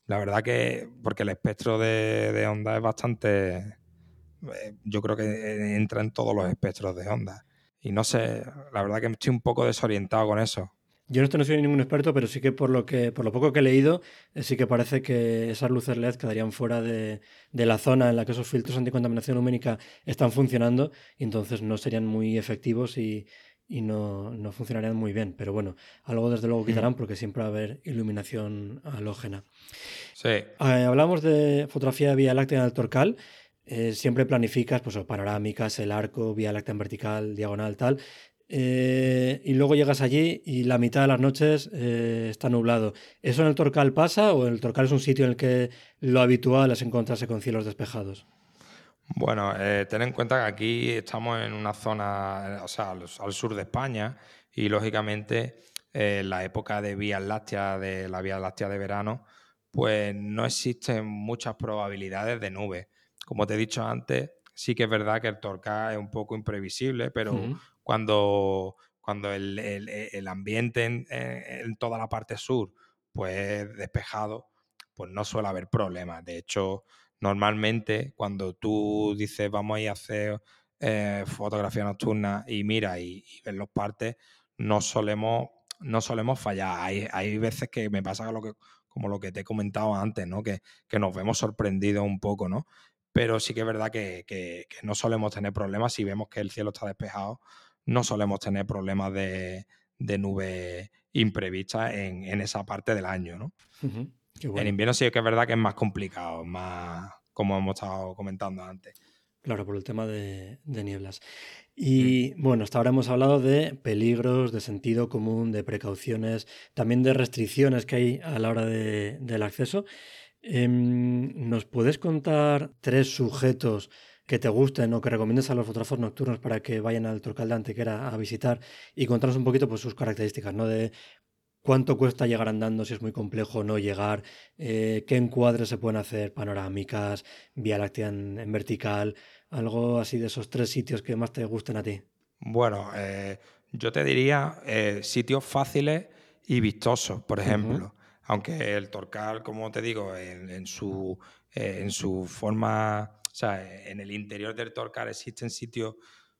La verdad que, porque el espectro de, onda es bastante. Eh, yo creo que entra en todos los espectros de onda. Y no sé, la verdad que estoy un poco desorientado con eso. Yo en esto no soy ningún experto, pero sí que por lo que por lo poco que he leído, eh, sí que parece que esas luces LED quedarían fuera de, la zona en la que esos filtros anticontaminación lumínica están funcionando y entonces no serían muy efectivos y, no, funcionarían muy bien. Pero bueno, algo desde luego quitarán porque siempre va a haber iluminación halógena. Sí. Eh, hablamos de fotografía de Vía Láctea en el Torcal. Eh, siempre planificas pues, panorámicas, el arco, Vía Láctea en vertical, diagonal, tal. Eh, y luego llegas allí y la mitad de las noches eh, está nublado. ¿Eso en el Torcal pasa o el Torcal es un sitio en el que lo habitual es encontrarse con cielos despejados? Bueno, eh, ten en cuenta que aquí estamos en una zona, o sea, al, sur de España y lógicamente en la época de vías lácteas, de la vía láctea de verano, pues no existen muchas probabilidades de nubes. Como te he dicho antes, sí que es verdad que el Torcal es un poco imprevisible, pero cuando, cuando el, ambiente en, toda la parte sur pues despejado, pues no suele haber problemas. De hecho, normalmente cuando tú dices vamos a ir a hacer eh, fotografía nocturna y mira y, ves los partes, no solemos, no solemos fallar. Hay, hay veces que me pasa que, como lo que te he comentado antes, ¿no? Que, nos vemos sorprendidos un poco, ¿no? Pero sí que es verdad que, no solemos tener problemas si vemos que el cielo está despejado, no solemos tener problemas de, de nubes imprevistas en, esa parte del año, ¿no? En invierno sí que es verdad que es más complicado, más como hemos estado comentando antes. Claro, por el tema de, nieblas. Y bueno, hasta ahora hemos hablado de peligros, de sentido común, de precauciones, también de restricciones que hay a la hora del acceso. Em, ¿Nos puedes contar tres sujetos que te gusten o que recomiendes a los fotógrafos nocturnos para que vayan al Torcal de Antequera a visitar y contarnos un poquito pues, sus características, ¿no? De cuánto cuesta llegar andando, si es muy complejo o no llegar, eh, qué encuadres se pueden hacer, panorámicas, vía láctea en vertical, algo así de esos tres sitios que más te gusten a ti. Bueno, eh, yo te diría eh, sitios fáciles y vistosos, por ejemplo. Aunque el Torcal, como te digo, en, su, en su forma, o sea, en el interior del Torcal existen sitios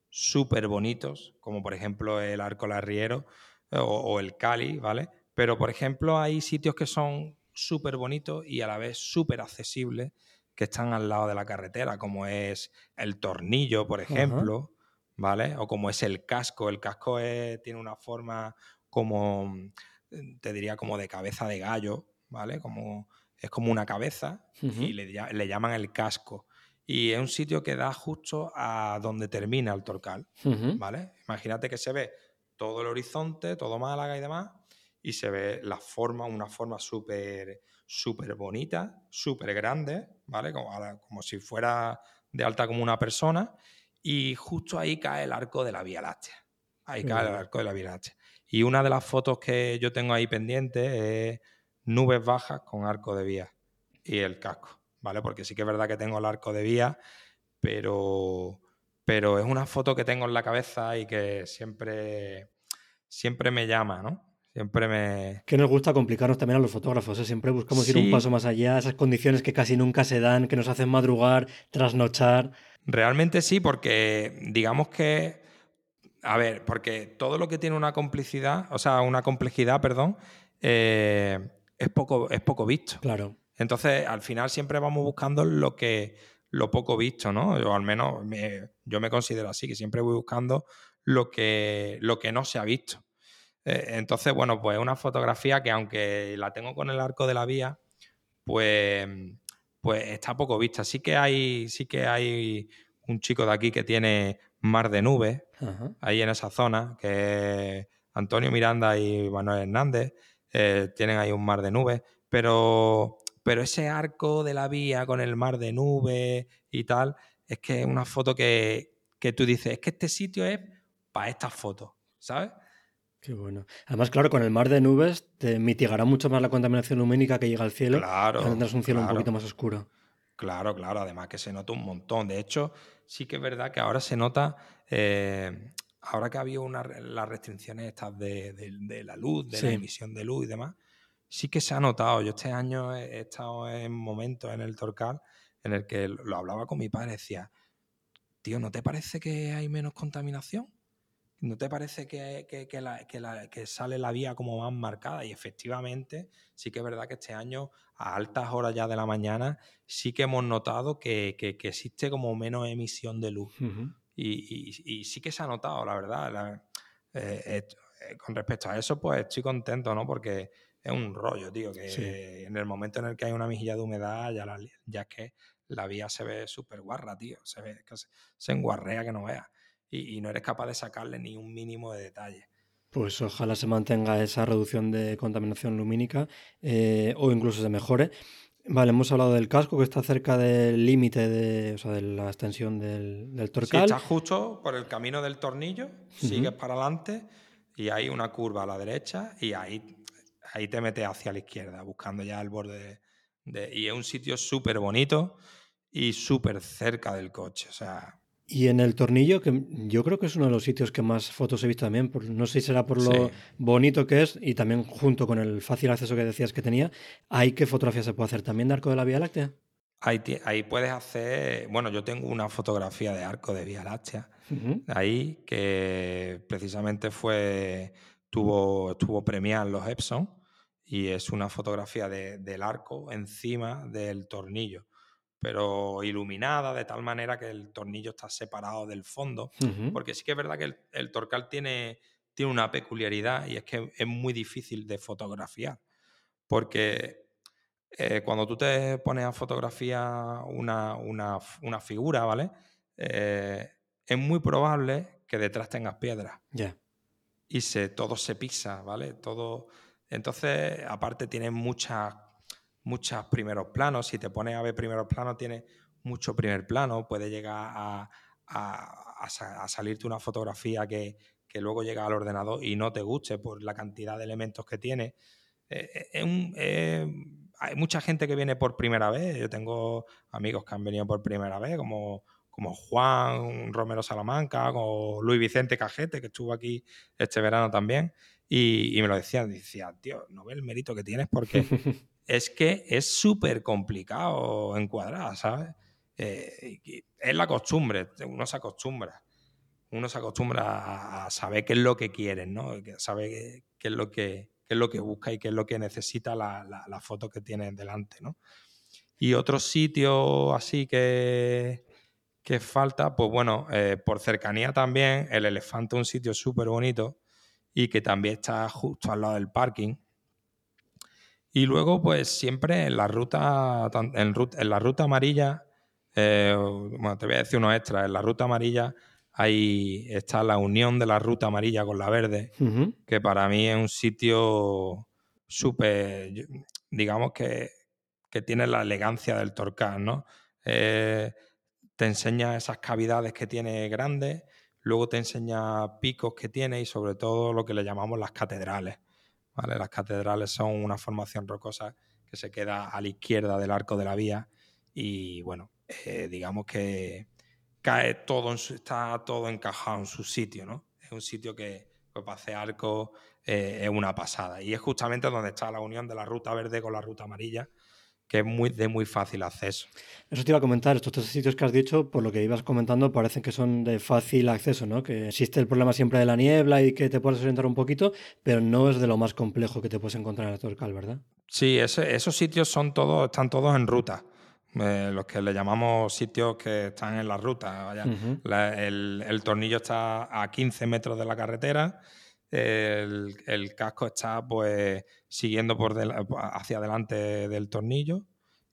súper bonitos, como por ejemplo el Arco Larriero o, o el Cali, ¿vale? Pero, por ejemplo, hay sitios que son súper bonitos y a la vez súper accesibles que están al lado de la carretera, como es el tornillo, por ejemplo, ¿vale? O como es el casco. El casco tiene una forma como, mm, te diría, como de cabeza de gallo, ¿vale? Como, es como una cabeza y le, llaman el casco. Y es un sitio que da justo a donde termina el Torcal, ¿vale? Imagínate que se ve todo el horizonte, todo Málaga y demás, y se ve la forma, una forma súper súper bonita, súper grande, ¿vale? Como, como, si fuera de alta como una persona. Y justo ahí cae el arco de la Vía Láctea. Ahí cae el arco de la Vía Láctea. Y una de las fotos que yo tengo ahí pendiente es nubes bajas con arco de vía y el casco, ¿vale? Porque sí que es verdad que tengo el arco de vía, pero, pero es una foto que tengo en la cabeza y que siempre, siempre me llama, ¿no? Siempre me. Que nos gusta complicarnos también a los fotógrafos, ¿eh? siempre buscamos ir un paso más allá, esas condiciones que casi nunca se dan, que nos hacen madrugar, trasnochar. Realmente sí, porque digamos que. A ver, porque todo lo que tiene una complicidad, o sea, una complejidad, perdón, eh, es, poco, es poco visto. Claro. Entonces, al final siempre vamos buscando lo que lo poco visto, ¿no? O al menos yo me considero así, que siempre voy buscando lo que, lo que no se ha visto. Eh, entonces, bueno, pues una fotografía que aunque la tengo con el arco de la vía, pues, pues está poco vista. Sí que hay, sí que hay un chico de aquí que tiene mar de nubes ahí en esa zona, que es Antonio Miranda y Manuel Hernández, eh, tienen ahí un mar de nubes, pero, pero ese arco de la vía con el mar de nubes y tal, es que es una foto que, que tú dices, es que este sitio es para estas fotos, ¿sabes? Qué bueno. Además, claro, con el mar de nubes te mitigará mucho más la contaminación lumínica que llega al cielo. Claro. Tendrás un cielo un poquito más oscuro. Claro, claro. Además que se nota un montón. De hecho, sí que es verdad que ahora se nota, eh, ahora que ha habido una, las restricciones estas de, la luz, de la emisión de luz y demás, sí que se ha notado. Yo este año he estado en momentos en el Torcal en el que lo hablaba con mi padre, decía, tío, ¿no te parece que hay menos contaminación? ¿No te parece que, que, sale la vía como más marcada? Y efectivamente, sí que es verdad que este año, a altas horas ya de la mañana, sí que hemos notado que, existe como menos emisión de luz. y, sí que se ha notado, la verdad. Eh, eh, con respecto a eso, pues estoy contento, ¿no? Porque es un rollo, tío, que en el momento en el que hay una mejilla de humedad, ya, ya es que la vía se ve súper guarra, tío. Se ve que se, se enguarrea que no veas y, no eres capaz de sacarle ni un mínimo de detalle. Pues ojalá se mantenga esa reducción de contaminación lumínica eh, o incluso se mejore. Vale, hemos hablado del casco que está cerca del límite de, o sea, de la extensión del, del torcal. Sí, estás justo por el camino del tornillo, sigues para adelante y hay una curva a la derecha y ahí, ahí te metes hacia la izquierda, buscando ya el borde. De, y es un sitio súper bonito y súper cerca del coche. O sea, y en el tornillo, que yo creo que es uno de los sitios que más fotos he visto también, no sé si será por lo bonito que es y también junto con el fácil acceso que decías que tenía, ¿hay qué fotografía se puede hacer también de arco de la Vía Láctea? Ahí, ahí puedes hacer, bueno, yo tengo una fotografía de arco de Vía Láctea, ahí que precisamente fue, tuvo, estuvo premiada en los Epson y es una fotografía del arco encima del tornillo pero iluminada de tal manera que el tornillo está separado del fondo, porque sí que es verdad que el, torcal tiene, tiene una peculiaridad y es que es muy difícil de fotografiar, porque eh, cuando tú te pones a fotografiar una, figura, ¿vale? Eh, es muy probable que detrás tengas piedras. Y se, todo se pisa, ¿vale? Todo. Entonces, aparte, tiene muchas muchos primeros planos. Si te pones a ver primeros planos, tiene mucho primer plano. Puede llegar a, salirte una fotografía que, luego llega al ordenador y no te guste por la cantidad de elementos que tiene. Eh, eh, eh, hay mucha gente que viene por primera vez. Yo tengo amigos que han venido por primera vez, como, como Juan Romero Salamanca, o Luis Vicente Cajete, que estuvo aquí este verano también. Y, y me lo decían, decía, tío, no ve el mérito que tienes porque [laughs] es que es súper complicado encuadrar, ¿sabes? Eh, es la costumbre, uno se acostumbra. Uno se acostumbra a saber qué es lo que quieren, ¿no? Sabe qué, es lo que, es lo que busca y qué es lo que necesita la, foto que tiene delante, ¿no? Y otro sitio así que, que falta, pues bueno, eh, por cercanía también, el elefante un sitio súper bonito y que también está justo al lado del parking y luego, pues siempre en la ruta, en, la ruta amarilla, eh, bueno, te voy a decir uno extra, en la ruta amarilla ahí está la unión de la ruta amarilla con la verde, que para mí es un sitio súper, digamos que, tiene la elegancia del Torcán, ¿no? Eh, te enseña esas cavidades que tiene grandes, luego te enseña picos que tiene y sobre todo lo que le llamamos las catedrales. Las catedrales son una formación rocosa que se queda a la izquierda del arco de la vía y bueno, eh, digamos que cae todo, está todo encajado en su sitio, ¿no? Es un sitio que pues, para hacer arco eh, es una pasada y es justamente donde está la unión de la ruta verde con la ruta amarilla que es muy, de muy fácil acceso. Eso te iba a comentar, estos tres sitios que has dicho, por lo que ibas comentando, parecen que son de fácil acceso, ¿no? Que existe el problema siempre de la niebla y que te puedes orientar un poquito, pero no es de lo más complejo que te puedes encontrar en el Torcal, ¿verdad? Sí, esos sitios son todos, están todos en ruta. Eh, los que le llamamos sitios que están en la ruta. el, el tornillo está a 15 metros de la carretera el, casco está pues siguiendo por hacia adelante del tornillo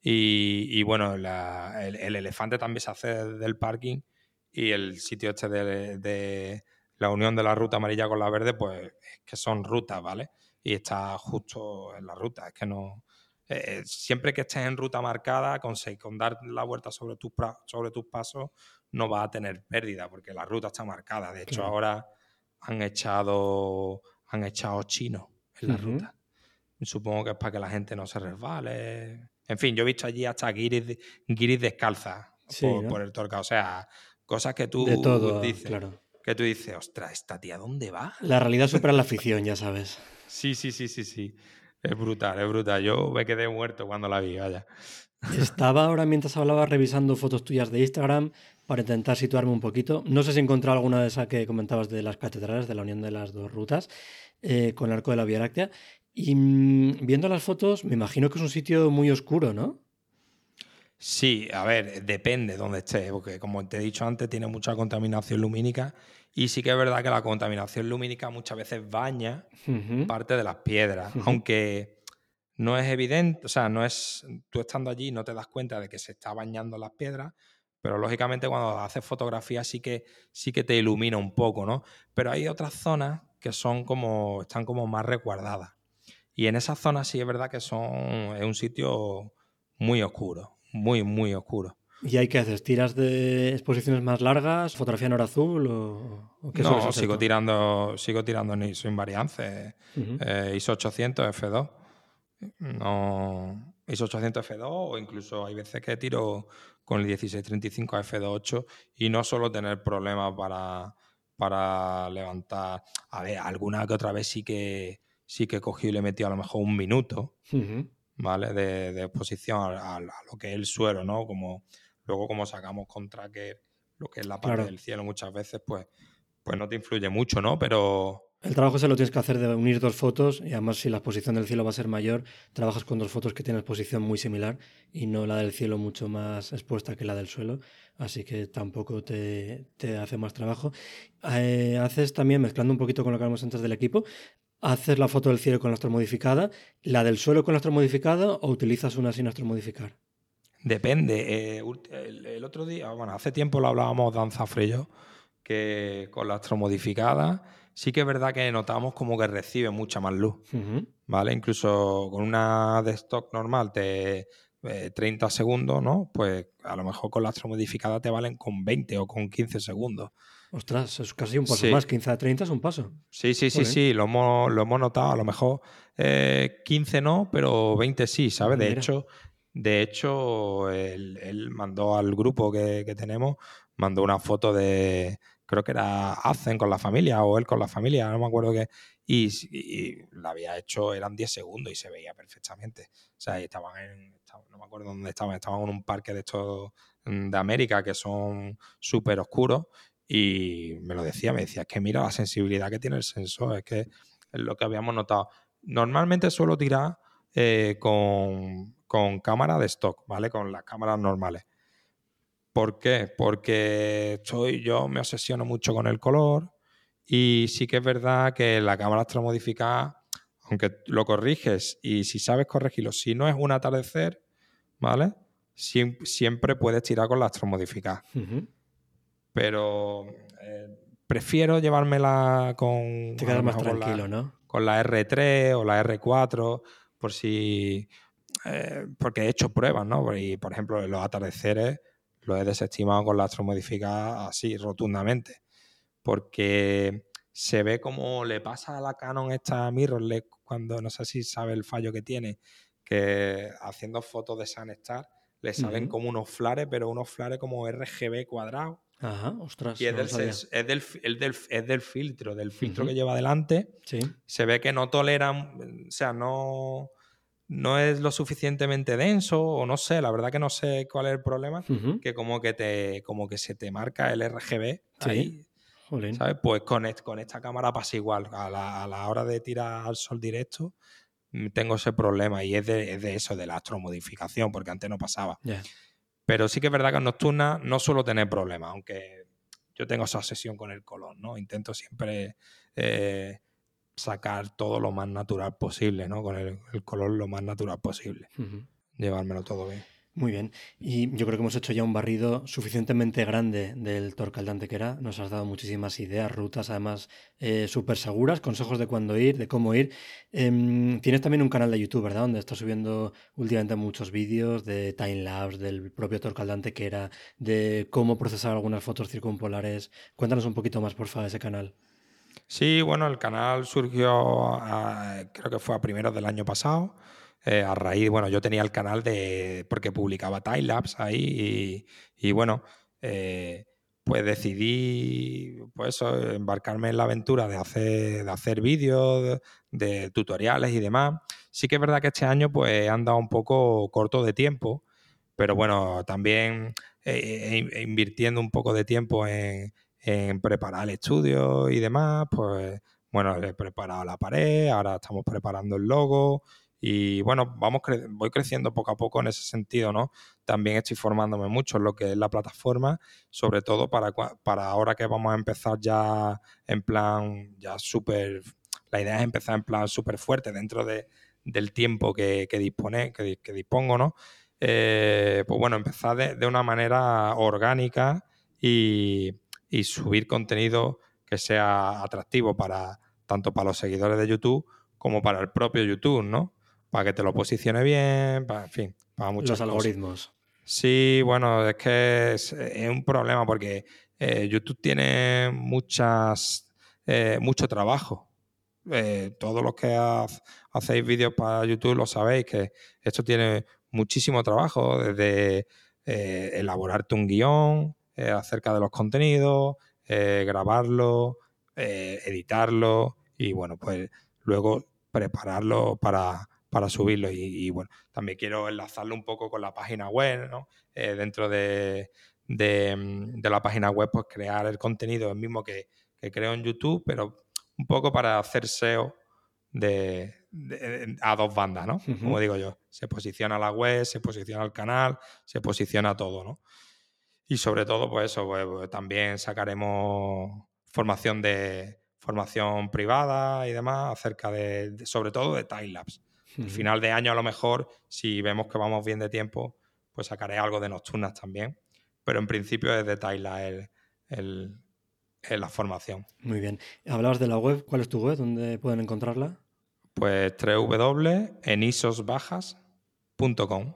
y, bueno, el, elefante también se hace del parking y el sitio este de, la unión de la ruta amarilla con la verde pues es que son rutas, ¿vale? Y está justo en la ruta, es que no... Eh, siempre que estés en ruta marcada, con, con dar la vuelta sobre tus, sobre tus pasos, no vas a tener pérdida porque la ruta está marcada. De hecho, ahora han echado, han echado chino en la ruta. Supongo que es para que la gente no se resbale. En fin, yo he visto allí hasta guiris, guiris descalzas por, el torca. O sea, cosas que tú dices. Que tú dices, ostras, ¿esta tía dónde va? La realidad supera la afición, ya sabes. Sí, sí, sí, sí, sí. Es brutal, es brutal. Yo me quedé muerto cuando la vi, vaya. Estaba ahora mientras hablaba revisando fotos tuyas de Instagram para intentar situarme un poquito. No sé si he encontrado alguna de esas que comentabas de las catedrales, de la unión de las dos rutas, eh, con el arco de la Vía Láctea. Y mm, viendo las fotos, me imagino que es un sitio muy oscuro, ¿no? Sí, a ver, depende donde esté, porque como te he dicho antes, tiene mucha contaminación lumínica y sí que es verdad que la contaminación lumínica muchas veces baña parte de las piedras, aunque no es evidente, o sea, no es, tú estando allí no te das cuenta de que se está bañando las piedras, pero lógicamente cuando haces fotografía sí que, sí que te ilumina un poco, ¿no? Pero hay otras zonas que son como, están como más resguardadas. Y en esas zonas sí es verdad que son, es un sitio muy oscuro, muy, muy oscuro. ¿Y hay que haces? ¿Tiras de exposiciones más largas? ¿Fotografía en hora azul? ¿O, qué no, sigo tirando, sigo tirando en ISO invariance. Eh, ISO 800 F2. No, ISO 800 F2 o incluso hay veces que tiro con el 1635 F28 y no solo tener problemas para, para levantar. A ver, alguna que otra vez sí que sí que he cogido y le he metido a lo mejor un minuto, ¿vale? De, exposición a, lo que es el suelo, ¿no? Como luego como sacamos con tracker lo que es la parte del cielo muchas veces, pues, pues no te influye mucho, ¿no? Pero... El trabajo se lo tienes que hacer de unir dos fotos y además si la exposición del cielo va a ser mayor, trabajas con dos fotos que tienen exposición muy similar y no la del cielo mucho más expuesta que la del suelo, así que tampoco te, hace más trabajo. Eh, haces también, mezclando un poquito con lo que hablamos antes del equipo, haces la foto del cielo con astromodificada, la del suelo con astromodificada o utilizas una sin astromodificar? Depende. Eh, el, otro día, bueno, hace tiempo lo hablábamos Danza Freyo, que con la astromodificada sí que es verdad que notamos como que recibe mucha más luz. ¿Vale? Incluso con una de stock normal te 30 eh, segundos, ¿no? Pues a lo mejor con la astromodificada te valen con 20 o con 15 segundos. Ostras, es casi un paso más. 15 a 30 es un paso. Sí, sí, sí, sí. Lo hemos, lo hemos notado. A lo mejor 15 eh, no, pero 20 sí, ¿sabes? De hecho, de hecho él, mandó al grupo que, tenemos, mandó una foto de, creo que era Hacen con la familia o él con la familia, no me acuerdo qué. Y, la había hecho, eran 10 segundos y se veía perfectamente. O sea, estaban en, no me acuerdo dónde estaban, estaban en un parque de estos mm, de América que son súper oscuros y me lo decía, me decía, es que mira la sensibilidad que tiene el sensor, es que es lo que habíamos notado. Normalmente suelo tirar eh, con, con cámara de stock, ¿vale? Con las cámaras normales. ¿Por qué? Porque estoy, yo me obsesiono mucho con el color y sí que es verdad que la cámara astromodificada, aunque lo corriges y si sabes corregirlo, si no es un atardecer, ¿vale? siempre puedes tirar con la astromodificada pero eh, prefiero llevármela con... Te quedas más tranquilo, ¿no? Con la R3 o la R4, por si... Eh, porque he hecho pruebas, ¿no? Y, por ejemplo, los atardeceres los he desestimado con la astromodificada así, rotundamente. Porque se ve como le pasa a la Canon esta mirrorless cuando no sé si sabe el fallo que tiene, que haciendo fotos de Sunstar le salen como unos flares, pero unos flares como RGB cuadrados Ajá, ostras. Y es, del, es, del, filtro, del filtro que lleva adelante. Sí. Se ve que no toleran, o sea, no, no es lo suficientemente denso, o no sé, la verdad que no sé cuál es el problema, que como que te, como que se te marca el RGB ahí. ¿Sabes? Pues con, con esta cámara pasa igual. A la, a la, hora de tirar al sol directo, mm, tengo ese problema. Y es de, es de eso, de la astromodificación, porque antes no pasaba. Pero sí que es verdad que en nocturna no suelo tener problemas, aunque yo tengo esa obsesión con el color, ¿no? Intento siempre eh, sacar todo lo más natural posible, ¿no? Con el, color lo más natural posible. Llevármelo todo bien. Muy bien. Y yo creo que hemos hecho ya un barrido suficientemente grande del Torcaldante que era. Nos has dado muchísimas ideas, rutas, además eh, súper seguras, consejos de cuándo ir, de cómo ir. Em, tienes también un canal de YouTube, ¿verdad? Donde estás subiendo últimamente muchos vídeos de timelapse, del propio Torcaldante que era, de cómo procesar algunas fotos circumpolares. Cuéntanos un poquito más, por favor, de ese canal. Sí, bueno, el canal surgió, creo que fue a primeros del año pasado. Eh, a raíz, bueno, yo tenía el canal de, porque publicaba timelapse ahí y, bueno, eh, pues decidí, pues embarcarme en la aventura de hacer, de hacer vídeos, de, tutoriales y demás. Sí que es verdad que este año pues he andado un poco corto de tiempo, pero bueno, también eh, invirtiendo un poco de tiempo en, en preparar el estudio y demás, pues bueno, he preparado la pared, ahora estamos preparando el logo, y bueno, vamos voy creciendo poco a poco en ese sentido, ¿no? También estoy formándome mucho en lo que es la plataforma, sobre todo para, para ahora que vamos a empezar ya en plan, ya súper, la idea es empezar en plan súper fuerte dentro de, del tiempo que, que, dispone, que, dispongo, ¿no? Eh, pues bueno, empezar de, una manera orgánica y, y subir contenido que sea atractivo para tanto para los seguidores de YouTube como para el propio YouTube, ¿no? para que te lo posicione bien, para, en fin, para muchos Los algoritmos. Sí, bueno, es que es, un problema porque eh, YouTube tiene muchas, eh, mucho trabajo. Eh, todos los que hacéis vídeos para YouTube lo sabéis, que esto tiene muchísimo trabajo, desde elaborarte un guion acerca de los contenidos, grabarlo, editarlo y bueno, pues luego prepararlo para, para subirlo. Y, bueno, también quiero enlazarlo un poco con la página web, ¿no? Eh, dentro de, de, la página web, pues crear el contenido, el mismo que, creo en YouTube, pero un poco para hacer SEO de, a dos bandas, ¿no? Como digo yo, se posiciona la web, se posiciona el canal, se posiciona todo, ¿no? Y sobre todo, pues eso, pues, pues también sacaremos formación de formación privada y demás acerca de, sobre todo de timelapse. Al final de año, a lo mejor, si vemos que vamos bien de tiempo, pues sacaré algo de nocturnas también. Pero en principio es de Taila el, la formación. Muy bien. Hablabas de la web. ¿Cuál es tu web? ¿Dónde pueden encontrarla? Pues www.enisosbajas.com.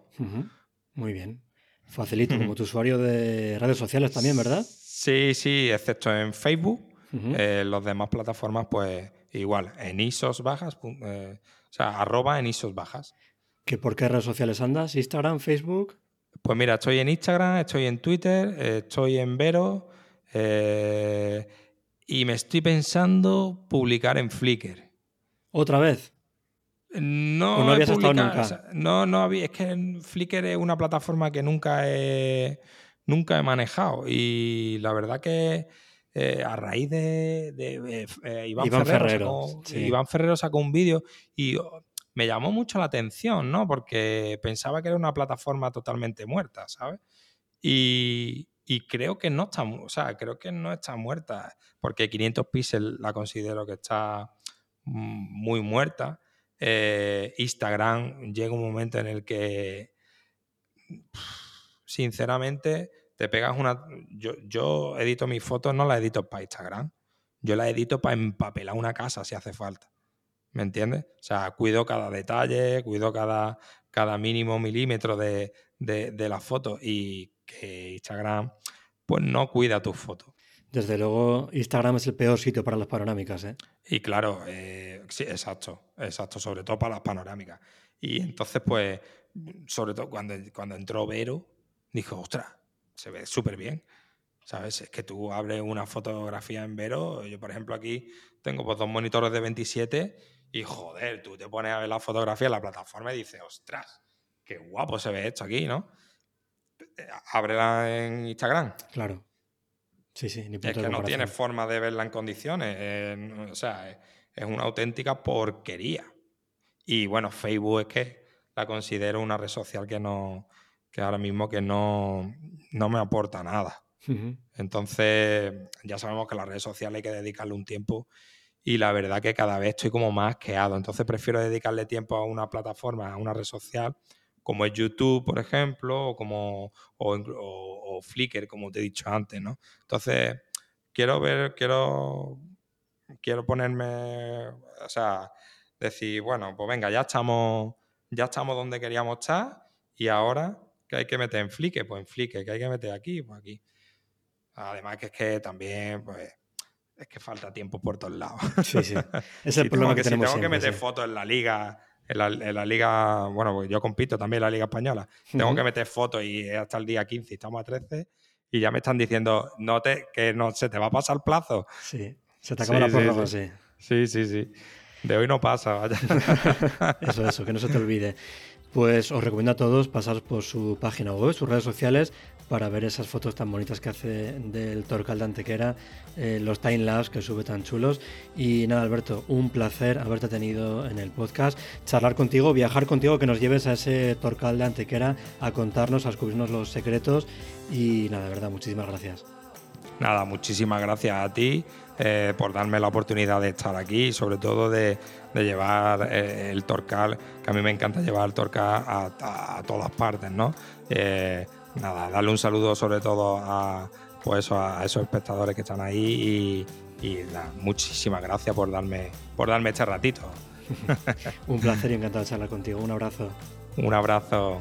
Muy bien. Facilito, como tu usuario de redes sociales también, ¿verdad? Sí, sí, excepto en Facebook. Eh, los demás plataformas, pues igual, en bajas, eh, o sea, arroba en bajas. ¿Que ¿Por qué redes sociales andas? ¿Instagram, Facebook? Pues mira, estoy en Instagram, estoy en Twitter, estoy en Vero eh, y me estoy pensando publicar en Flickr. ¿Otra vez? No, no habías estado nunca? no, no había. Es que Flickr es una plataforma que nunca he, nunca he manejado y la verdad que eh, a raíz de, eh, Iván, Ferrero, Ferrero, sacó, un vídeo y me llamó mucho la atención, ¿no? Porque pensaba que era una plataforma totalmente muerta, ¿sabes? Y, creo que no está, o sea, creo que no está muerta, porque 500 píxeles la considero que está mm, muy muerta. Eh, Instagram llega un momento en el que, sinceramente, te pegas una... Yo, yo edito mis fotos, no las edito para Instagram. Yo las edito para empapelar una casa si hace falta. ¿Me entiendes? O sea, cuido cada detalle, cuido cada, cada mínimo milímetro de, de, las fotos y que Instagram pues no cuida tus fotos. Desde luego, Instagram es el peor sitio para las panorámicas, ¿eh? Y claro, eh, sí, exacto, exacto, sobre todo para las panorámicas. Y entonces, pues, sobre todo cuando, cuando entró Vero, dijo, ostras, se ve súper bien. ¿Sabes? Es que tú abres una fotografía en Vero. Yo, por ejemplo, aquí tengo pues, dos monitores de 27 y joder, tú te pones a ver la fotografía en la plataforma y dices, ostras, qué guapo se ve esto aquí, ¿no? Ábrela en Instagram. Claro. Sí, sí, ni Es que no tienes forma de verla en condiciones. o sea, es, una auténtica porquería. Y bueno, Facebook es que la considero una red social que no, que ahora mismo que no, me aporta nada. Entonces, ya sabemos que a las redes sociales hay que dedicarle un tiempo y la verdad que cada vez estoy como más queado. Entonces, prefiero dedicarle tiempo a una plataforma, a una red social, como es YouTube, por ejemplo, o, como, o, Flickr, como te he dicho antes, ¿no? Entonces, quiero ver, quiero, quiero ponerme, o sea, decir, bueno, pues venga, ya estamos, ya estamos donde queríamos estar y ahora que hay que meter en Flickr, pues en Flickr, que hay que meter aquí, pues aquí. Además que es que también, pues, es que falta tiempo por todos lados. Sí, sí. [laughs] Es el problema que, tenemos Si tengo que meter fotos en la liga, en la, liga, bueno, pues yo compito también en la liga española, tengo que meter fotos y hasta el día 15 estamos a 13 y ya me están diciendo, no te, que no se te va a pasar el plazo. Sí, se te acaba la prórroga, sí. Sí, sí, sí. De hoy no pasa, vaya. [laughs] eso, eso, que no se te olvide. Pues os recomiendo a todos pasar por su página web, sus redes sociales, para ver esas fotos tan bonitas que hace del Torcal de Antequera, eh, los time lapse que sube tan chulos. Y nada, Alberto, un placer haberte tenido en el podcast, charlar contigo, viajar contigo, que nos lleves a ese Torcal de Antequera a contarnos, a descubrirnos los secretos. Y nada, de verdad, muchísimas gracias. Nada, muchísimas gracias a ti eh, por darme la oportunidad de estar aquí y sobre todo de, llevar eh, el Torcal, que a mí me encanta llevar el Torcal a, todas partes, ¿no? Eh, nada, darle un saludo sobre todo a, pues a esos espectadores que están ahí y, muchísimas gracias por darme, por darme este ratito. [laughs] un placer y encantado de charlar contigo. Un abrazo. Un abrazo.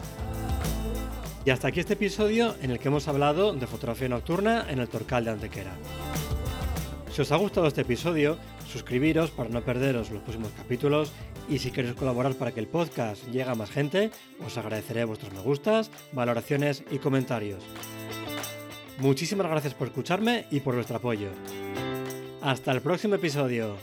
Y hasta aquí este episodio en el que hemos hablado de fotografía nocturna en el Torcal de Antequera. Si os ha gustado este episodio, suscribiros para no perderos los próximos capítulos y si queréis colaborar para que el podcast llegue a más gente, os agradeceré vuestros me gustas, valoraciones y comentarios. Muchísimas gracias por escucharme y por vuestro apoyo. Hasta el próximo episodio.